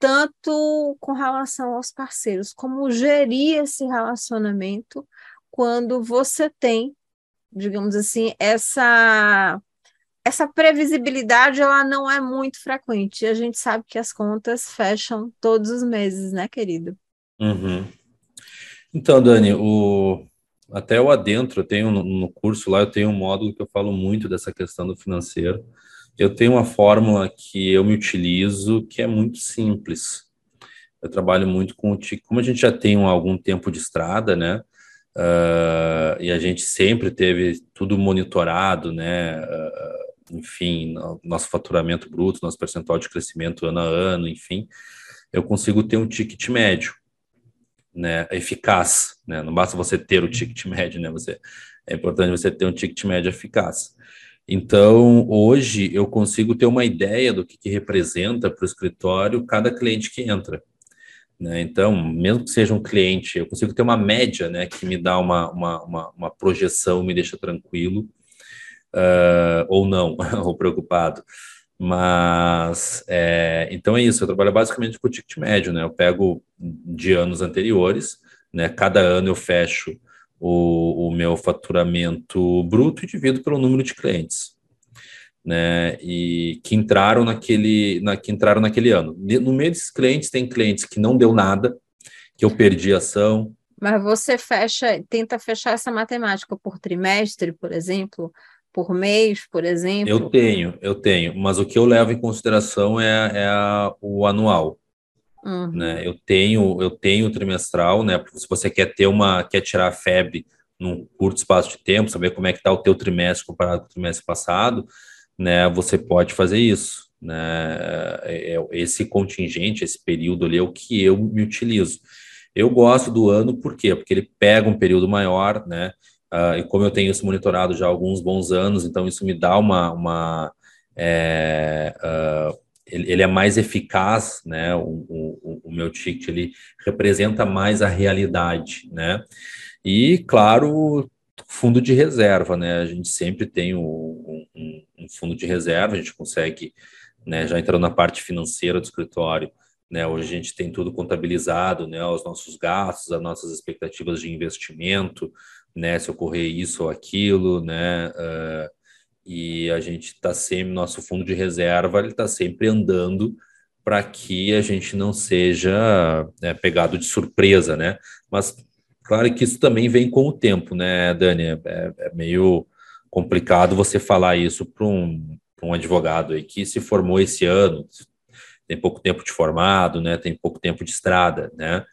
tanto com relação aos parceiros, como gerir esse relacionamento quando você tem, digamos assim, essa essa previsibilidade ela não é muito frequente. A gente sabe que as contas fecham todos os meses, né, querido? Uhum. Então, Dani, o até o adentro, eu tenho no curso lá, eu tenho um módulo que eu falo muito dessa questão do financeiro. Eu tenho uma fórmula que eu me utilizo que é muito simples. Eu trabalho muito com o TIC, como a gente já tem um, algum tempo de estrada, né? Uh, e a gente sempre teve tudo monitorado, né? Uh, enfim, nosso faturamento bruto, nosso percentual de crescimento ano a ano, enfim, eu consigo ter um ticket médio, né? Eficaz, né? Não basta você ter o ticket médio, né? Você, é importante você ter um ticket médio eficaz. Então, hoje eu consigo ter uma ideia do que, que representa para o escritório cada cliente que entra. Né? Então, mesmo que seja um cliente, eu consigo ter uma média né, que me dá uma, uma, uma, uma projeção, me deixa tranquilo, uh, ou não, ou preocupado. Mas, é, então é isso, eu trabalho basicamente com o ticket médio, né? Eu pego de anos anteriores, né? Cada ano eu fecho o, o meu faturamento bruto e divido pelo número de clientes, né? E que entraram naquele, na, que entraram naquele ano. No meio desses clientes tem clientes que não deu nada, que eu perdi ação. Mas você fecha, tenta fechar essa matemática por trimestre, por exemplo, por mês, por exemplo? Eu tenho, eu tenho, mas o que eu levo em consideração é, é a, o anual. Uhum. Né? Eu tenho, eu tenho trimestral, né? Se você quer ter uma, quer tirar a FEB num curto espaço de tempo, saber como é que está o teu trimestre comparado com o trimestre passado, né? Você pode fazer isso, né? É, é, esse contingente, esse período ali é o que eu me utilizo. Eu gosto do ano, por quê? Porque ele pega um período maior, né? Uh, e como eu tenho isso monitorado já há alguns bons anos, então isso me dá uma, uma é, uh, ele, ele é mais eficaz, né? O, o, o, meu ticket ele representa mais a realidade, né? E claro, fundo de reserva, né? A gente sempre tem um, um, um fundo de reserva, a gente consegue, né? Já entrando na parte financeira do escritório, né? Hoje a gente tem tudo contabilizado, né? Os nossos gastos, as nossas expectativas de investimento, né? Se ocorrer isso ou aquilo, né? Uh, e a gente está sempre, nosso fundo de reserva, ele está sempre andando para que a gente não seja né, pegado de surpresa, né? Mas claro que isso também vem com o tempo, né, Dani? É, é, meio complicado você falar isso para um, um advogado aí que se formou esse ano, tem pouco tempo de formado, né? Tem pouco tempo de estrada, né?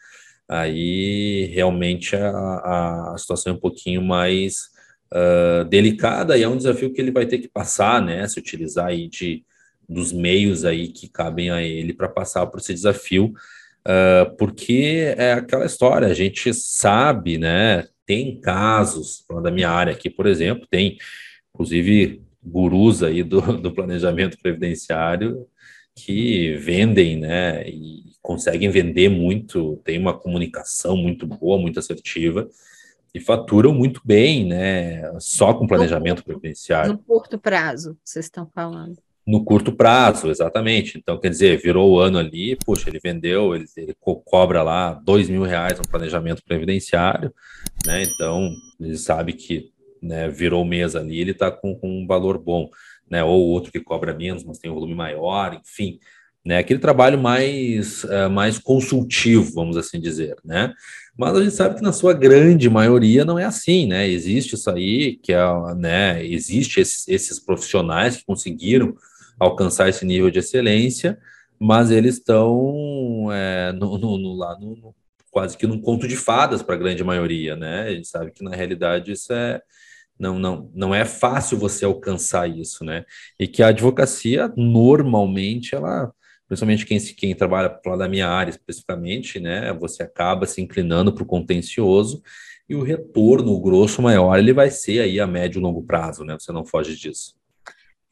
Aí realmente a, a situação é um pouquinho mais uh, delicada e é um desafio que ele vai ter que passar, né? Se utilizar aí de dos meios aí que cabem a ele para passar por esse desafio, uh, porque é aquela história, a gente sabe, né? Tem casos, da minha área aqui, por exemplo, tem inclusive gurus aí do, do planejamento previdenciário que vendem, né, e conseguem vender muito, tem uma comunicação muito boa, muito assertiva, e faturam muito bem, né? Só com planejamento no, previdenciário. No curto prazo, vocês estão falando. No curto prazo, exatamente. Então, quer dizer, virou o ano ali, puxa, ele vendeu, ele, ele cobra lá dois mil reais no planejamento previdenciário, né? Então, ele sabe que né, virou mês ali, ele está com, com um valor bom, né? Ou outro que cobra menos, mas tem um volume maior, enfim né? Aquele trabalho mais, uh, mais consultivo, vamos assim dizer, né? Mas a gente sabe que na sua grande maioria não é assim, né? Existe isso aí, que é, né? Existe esses, esses profissionais que conseguiram alcançar esse nível de excelência, mas eles estão é, no, no, no, lá no, quase que num conto de fadas para a grande maioria, né? A gente sabe que na realidade isso é não, não, não é fácil você alcançar isso, né? E que a advocacia normalmente ela principalmente quem, quem trabalha para da minha área especificamente, né, você acaba se inclinando para o contencioso e o retorno, o grosso maior, ele vai ser aí a médio e longo prazo, né? Você não foge disso.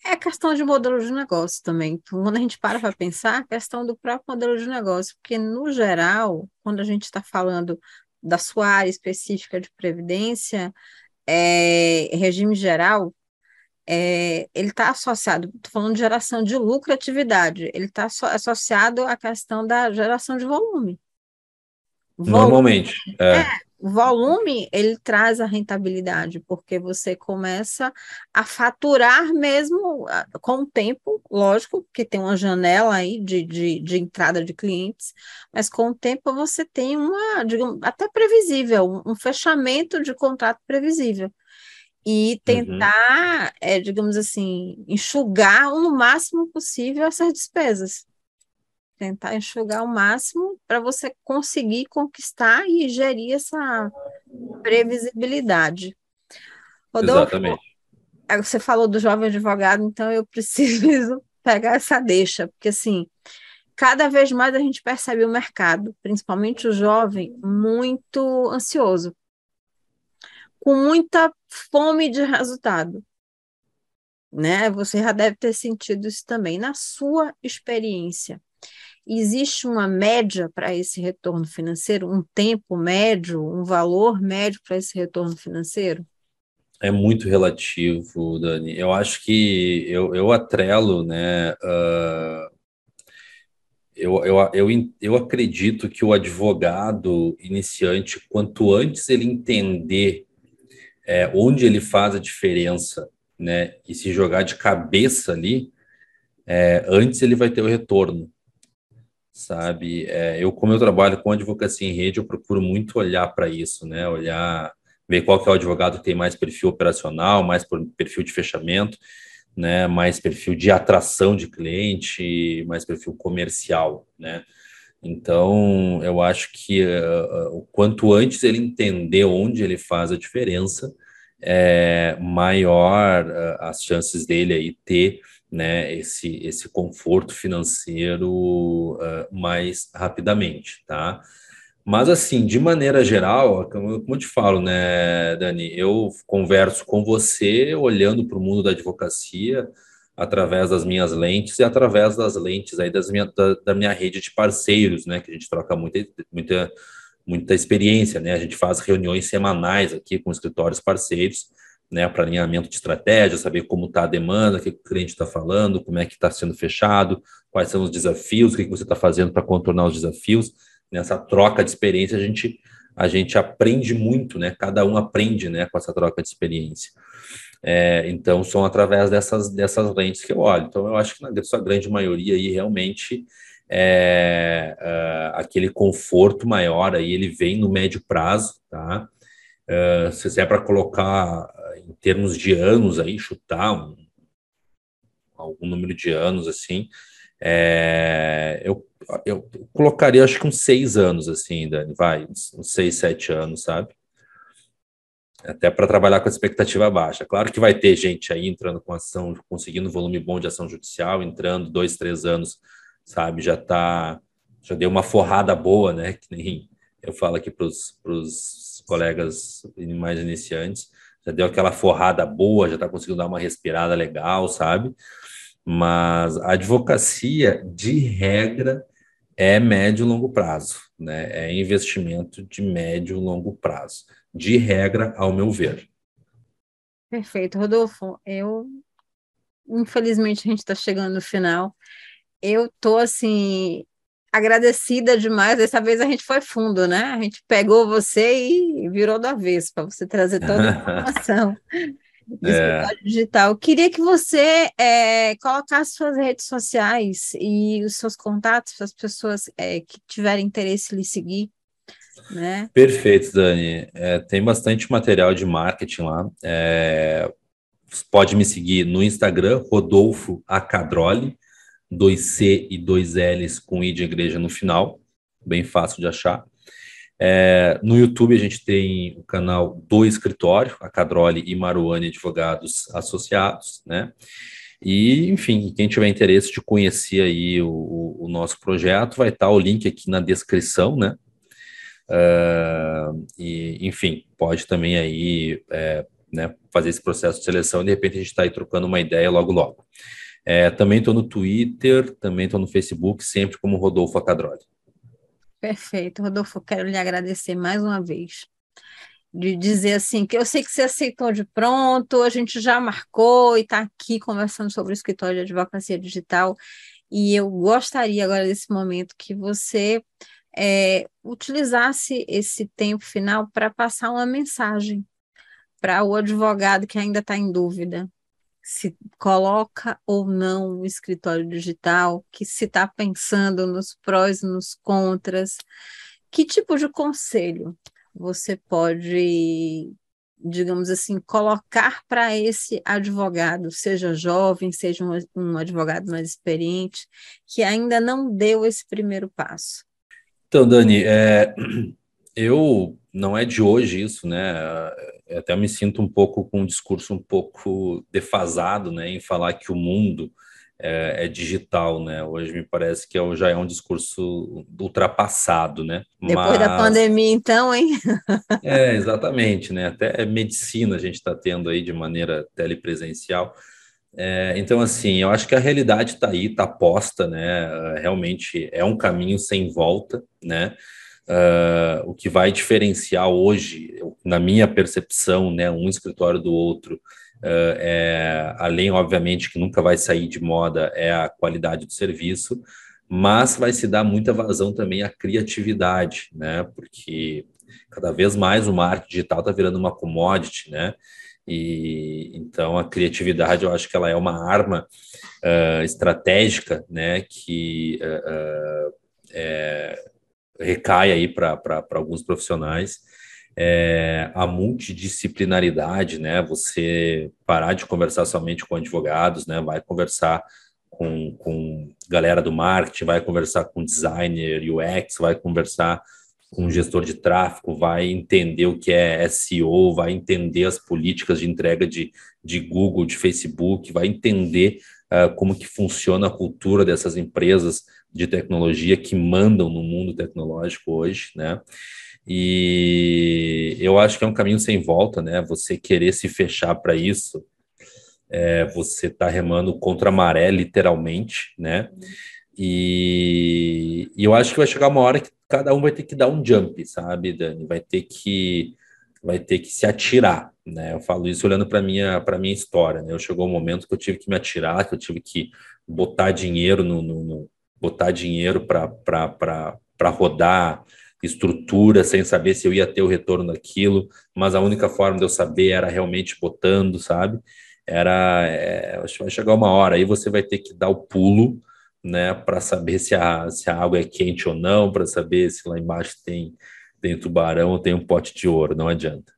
É questão de modelo de negócio também. Quando a gente para para pensar, a questão do próprio modelo de negócio, porque no geral, quando a gente está falando da sua área específica de previdência, é, regime geral, é, ele está associado, estou falando de geração de lucratividade, ele está associado à questão da geração de volume. volume Normalmente. É. é. volume, ele traz a rentabilidade, porque você começa a faturar mesmo com o tempo, lógico, que tem uma janela aí de, de, de entrada de clientes, mas com o tempo você tem uma, digamos, até previsível, um fechamento de contrato previsível e uhum. tentar, uhum. é, digamos assim, enxugar no máximo possível essas despesas. Tentar enxugar o máximo para você conseguir conquistar e gerir essa previsibilidade. Rodolfo, Exatamente. É, você falou do jovem advogado, então eu preciso pegar essa deixa, porque assim, cada vez mais a gente percebe o mercado, principalmente o jovem, muito ansioso com muita fome de resultado. Né? Você já deve ter sentido isso também. Na sua experiência, existe uma média para esse retorno financeiro, um tempo médio, um valor médio para esse retorno financeiro? É muito relativo, Dani. Eu acho que eu, eu atrelo, né? Uh, eu, eu, eu, eu acredito que o advogado iniciante, quanto antes ele entender é, onde ele faz a diferença, né, e se jogar de cabeça ali, é, antes ele vai ter o retorno, sabe? É, eu, como eu trabalho com advocacia em rede, eu procuro muito olhar para isso, né? Olhar, ver qual que é o advogado que tem mais perfil operacional, mais perfil de fechamento, né? Mais perfil de atração de cliente, mais perfil comercial, né? Então, eu acho que uh, o quanto antes ele entender onde ele faz a diferença, é, maior uh, as chances dele aí ter né, esse, esse conforto financeiro uh, mais rapidamente, tá? Mas, assim, de maneira geral, como, como eu te falo, né, Dani, eu converso com você olhando para o mundo da advocacia, através das minhas lentes e através das lentes aí das minha, da, da, minha rede de parceiros, né? Que a gente troca muita, muita, muita experiência, né? A gente faz reuniões semanais aqui com escritórios parceiros, né? Para alinhamento de estratégia, saber como está a demanda, o que o cliente está falando, como é que está sendo fechado, quais são os desafios, o que, você está fazendo para contornar os desafios. Nessa troca de experiência, a gente a gente aprende muito, né? Cada um aprende, né? Com essa troca de experiência. É, então, são através dessas, dessas lentes que eu olho. Então, eu acho que na sua grande maioria aí, realmente, é, é, aquele conforto maior aí, ele vem no médio prazo, tá? É, se é para colocar em termos de anos aí, chutar um, algum número de anos, assim, é, eu, eu colocaria, acho que uns seis anos, assim, Dani, vai, uns seis, sete anos, sabe? Até para trabalhar com a expectativa baixa. Claro que vai ter gente aí entrando com ação, conseguindo volume bom de ação judicial, entrando dois, três anos, sabe, já tá, já deu uma forrada boa, né, que nem eu falo aqui para os colegas mais iniciantes, já deu aquela forrada boa, já está conseguindo dar uma respirada legal, sabe? Mas a advocacia, de regra, é médio e longo prazo, né? É investimento de médio e longo prazo de regra, ao meu ver. Perfeito, Rodolfo. Eu, infelizmente, a gente está chegando no final. Eu tô assim agradecida demais. Dessa vez a gente foi fundo, né? A gente pegou você e virou da vez para você trazer toda a informação. é. digital. Eu queria que você é, colocasse suas redes sociais e os seus contatos para as pessoas é, que tiverem interesse em lhe seguir. Né? Perfeito, Dani. É, tem bastante material de marketing lá. É, pode me seguir no Instagram, Rodolfo Acadroli, 2C e 2 L's com I de igreja no final, bem fácil de achar. É, no YouTube a gente tem o canal do escritório, a Cadroli e Maruane Advogados Associados, né? E, enfim, quem tiver interesse de conhecer aí o, o nosso projeto, vai estar o link aqui na descrição, né? Uh, e, enfim, pode também aí é, né, fazer esse processo de seleção e de repente a gente está aí trocando uma ideia logo logo. É, também estou no Twitter, também estou no Facebook, sempre como Rodolfo Acadroli. Perfeito, Rodolfo, quero lhe agradecer mais uma vez. De dizer assim, que eu sei que você aceitou de pronto, a gente já marcou e está aqui conversando sobre o escritório de advocacia digital. E eu gostaria agora desse momento que você é, utilizasse esse tempo final para passar uma mensagem para o advogado que ainda está em dúvida se coloca ou não o escritório digital, que se está pensando nos prós e nos contras. Que tipo de conselho você pode, digamos assim, colocar para esse advogado, seja jovem, seja um, um advogado mais experiente, que ainda não deu esse primeiro passo? Então, Dani, é, eu não é de hoje isso, né? Eu até me sinto um pouco com um discurso um pouco defasado, né, em falar que o mundo é, é digital, né? Hoje me parece que é, já é um discurso ultrapassado, né? Depois Mas... da pandemia, então, hein? é, exatamente, né? Até medicina a gente está tendo aí de maneira telepresencial. É, então, assim, eu acho que a realidade está aí, está posta, né? Realmente é um caminho sem volta, né? Uh, o que vai diferenciar hoje, na minha percepção, né, um escritório do outro, uh, é, além, obviamente, que nunca vai sair de moda, é a qualidade do serviço, mas vai se dar muita vazão também à criatividade, né, porque cada vez mais o marketing digital está virando uma commodity, né, e então a criatividade eu acho que ela é uma arma uh, estratégica, né, que é, recai aí para alguns profissionais. É, a multidisciplinaridade, né? Você parar de conversar somente com advogados, né? Vai conversar com, com galera do marketing, vai conversar com designer UX, vai conversar com gestor de tráfego, vai entender o que é SEO, vai entender as políticas de entrega de, de Google, de Facebook, vai entender uh, como que funciona a cultura dessas empresas de tecnologia que mandam no mundo tecnológico hoje, né? E eu acho que é um caminho sem volta, né? Você querer se fechar para isso, é, você está remando contra a maré, literalmente, né? E, e, eu acho que vai chegar uma hora que cada um vai ter que dar um jump, sabe, Dani? Vai ter que vai ter que se atirar, né? Eu falo isso olhando para minha para minha história, né? Eu chegou um momento que eu tive que me atirar, que eu tive que botar dinheiro no, no, no botar dinheiro para rodar estrutura sem saber se eu ia ter o retorno daquilo, mas a única forma de eu saber era realmente botando, sabe? Era, é, vai chegar uma hora aí você vai ter que dar o pulo, né, para saber se a, se a água é quente ou não, para saber se lá embaixo tem tem tubarão ou tem um pote de ouro, não adianta.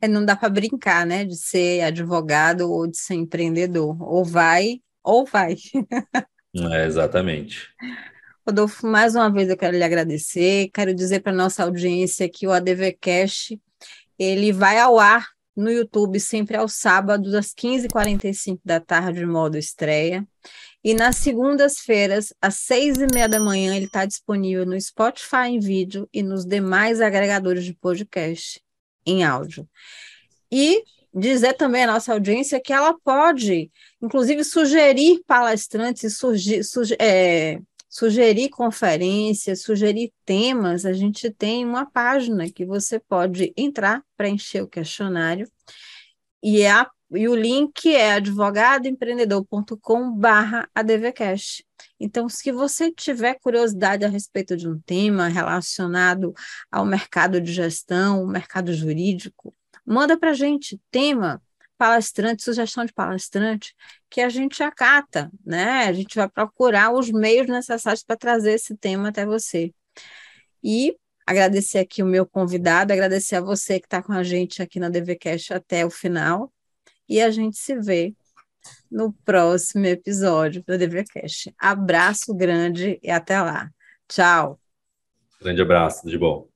É, não dá para brincar, né, de ser advogado ou de ser empreendedor, ou vai ou vai. É, exatamente. Rodolfo, mais uma vez eu quero lhe agradecer, quero dizer para nossa audiência que o ADV Cash, ele vai ao ar no YouTube sempre aos sábados, às 15h45 da tarde, modo estreia. E nas segundas-feiras, às seis e meia da manhã, ele está disponível no Spotify em vídeo e nos demais agregadores de podcast em áudio. E dizer também à nossa audiência que ela pode, inclusive, sugerir palestrantes, surgir, suge, é, sugerir conferências, sugerir temas. A gente tem uma página que você pode entrar, preencher o questionário, e, é a, e o link é advogadoempreendedor.com barra. Então, se você tiver curiosidade a respeito de um tema relacionado ao mercado de gestão, mercado jurídico, Manda para a gente tema, palestrante, sugestão de palestrante, que a gente acata, né? A gente vai procurar os meios necessários para trazer esse tema até você. E agradecer aqui o meu convidado, agradecer a você que está com a gente aqui na DVCast até o final. E a gente se vê no próximo episódio do DVCast. Abraço grande e até lá. Tchau. Grande abraço, de bom.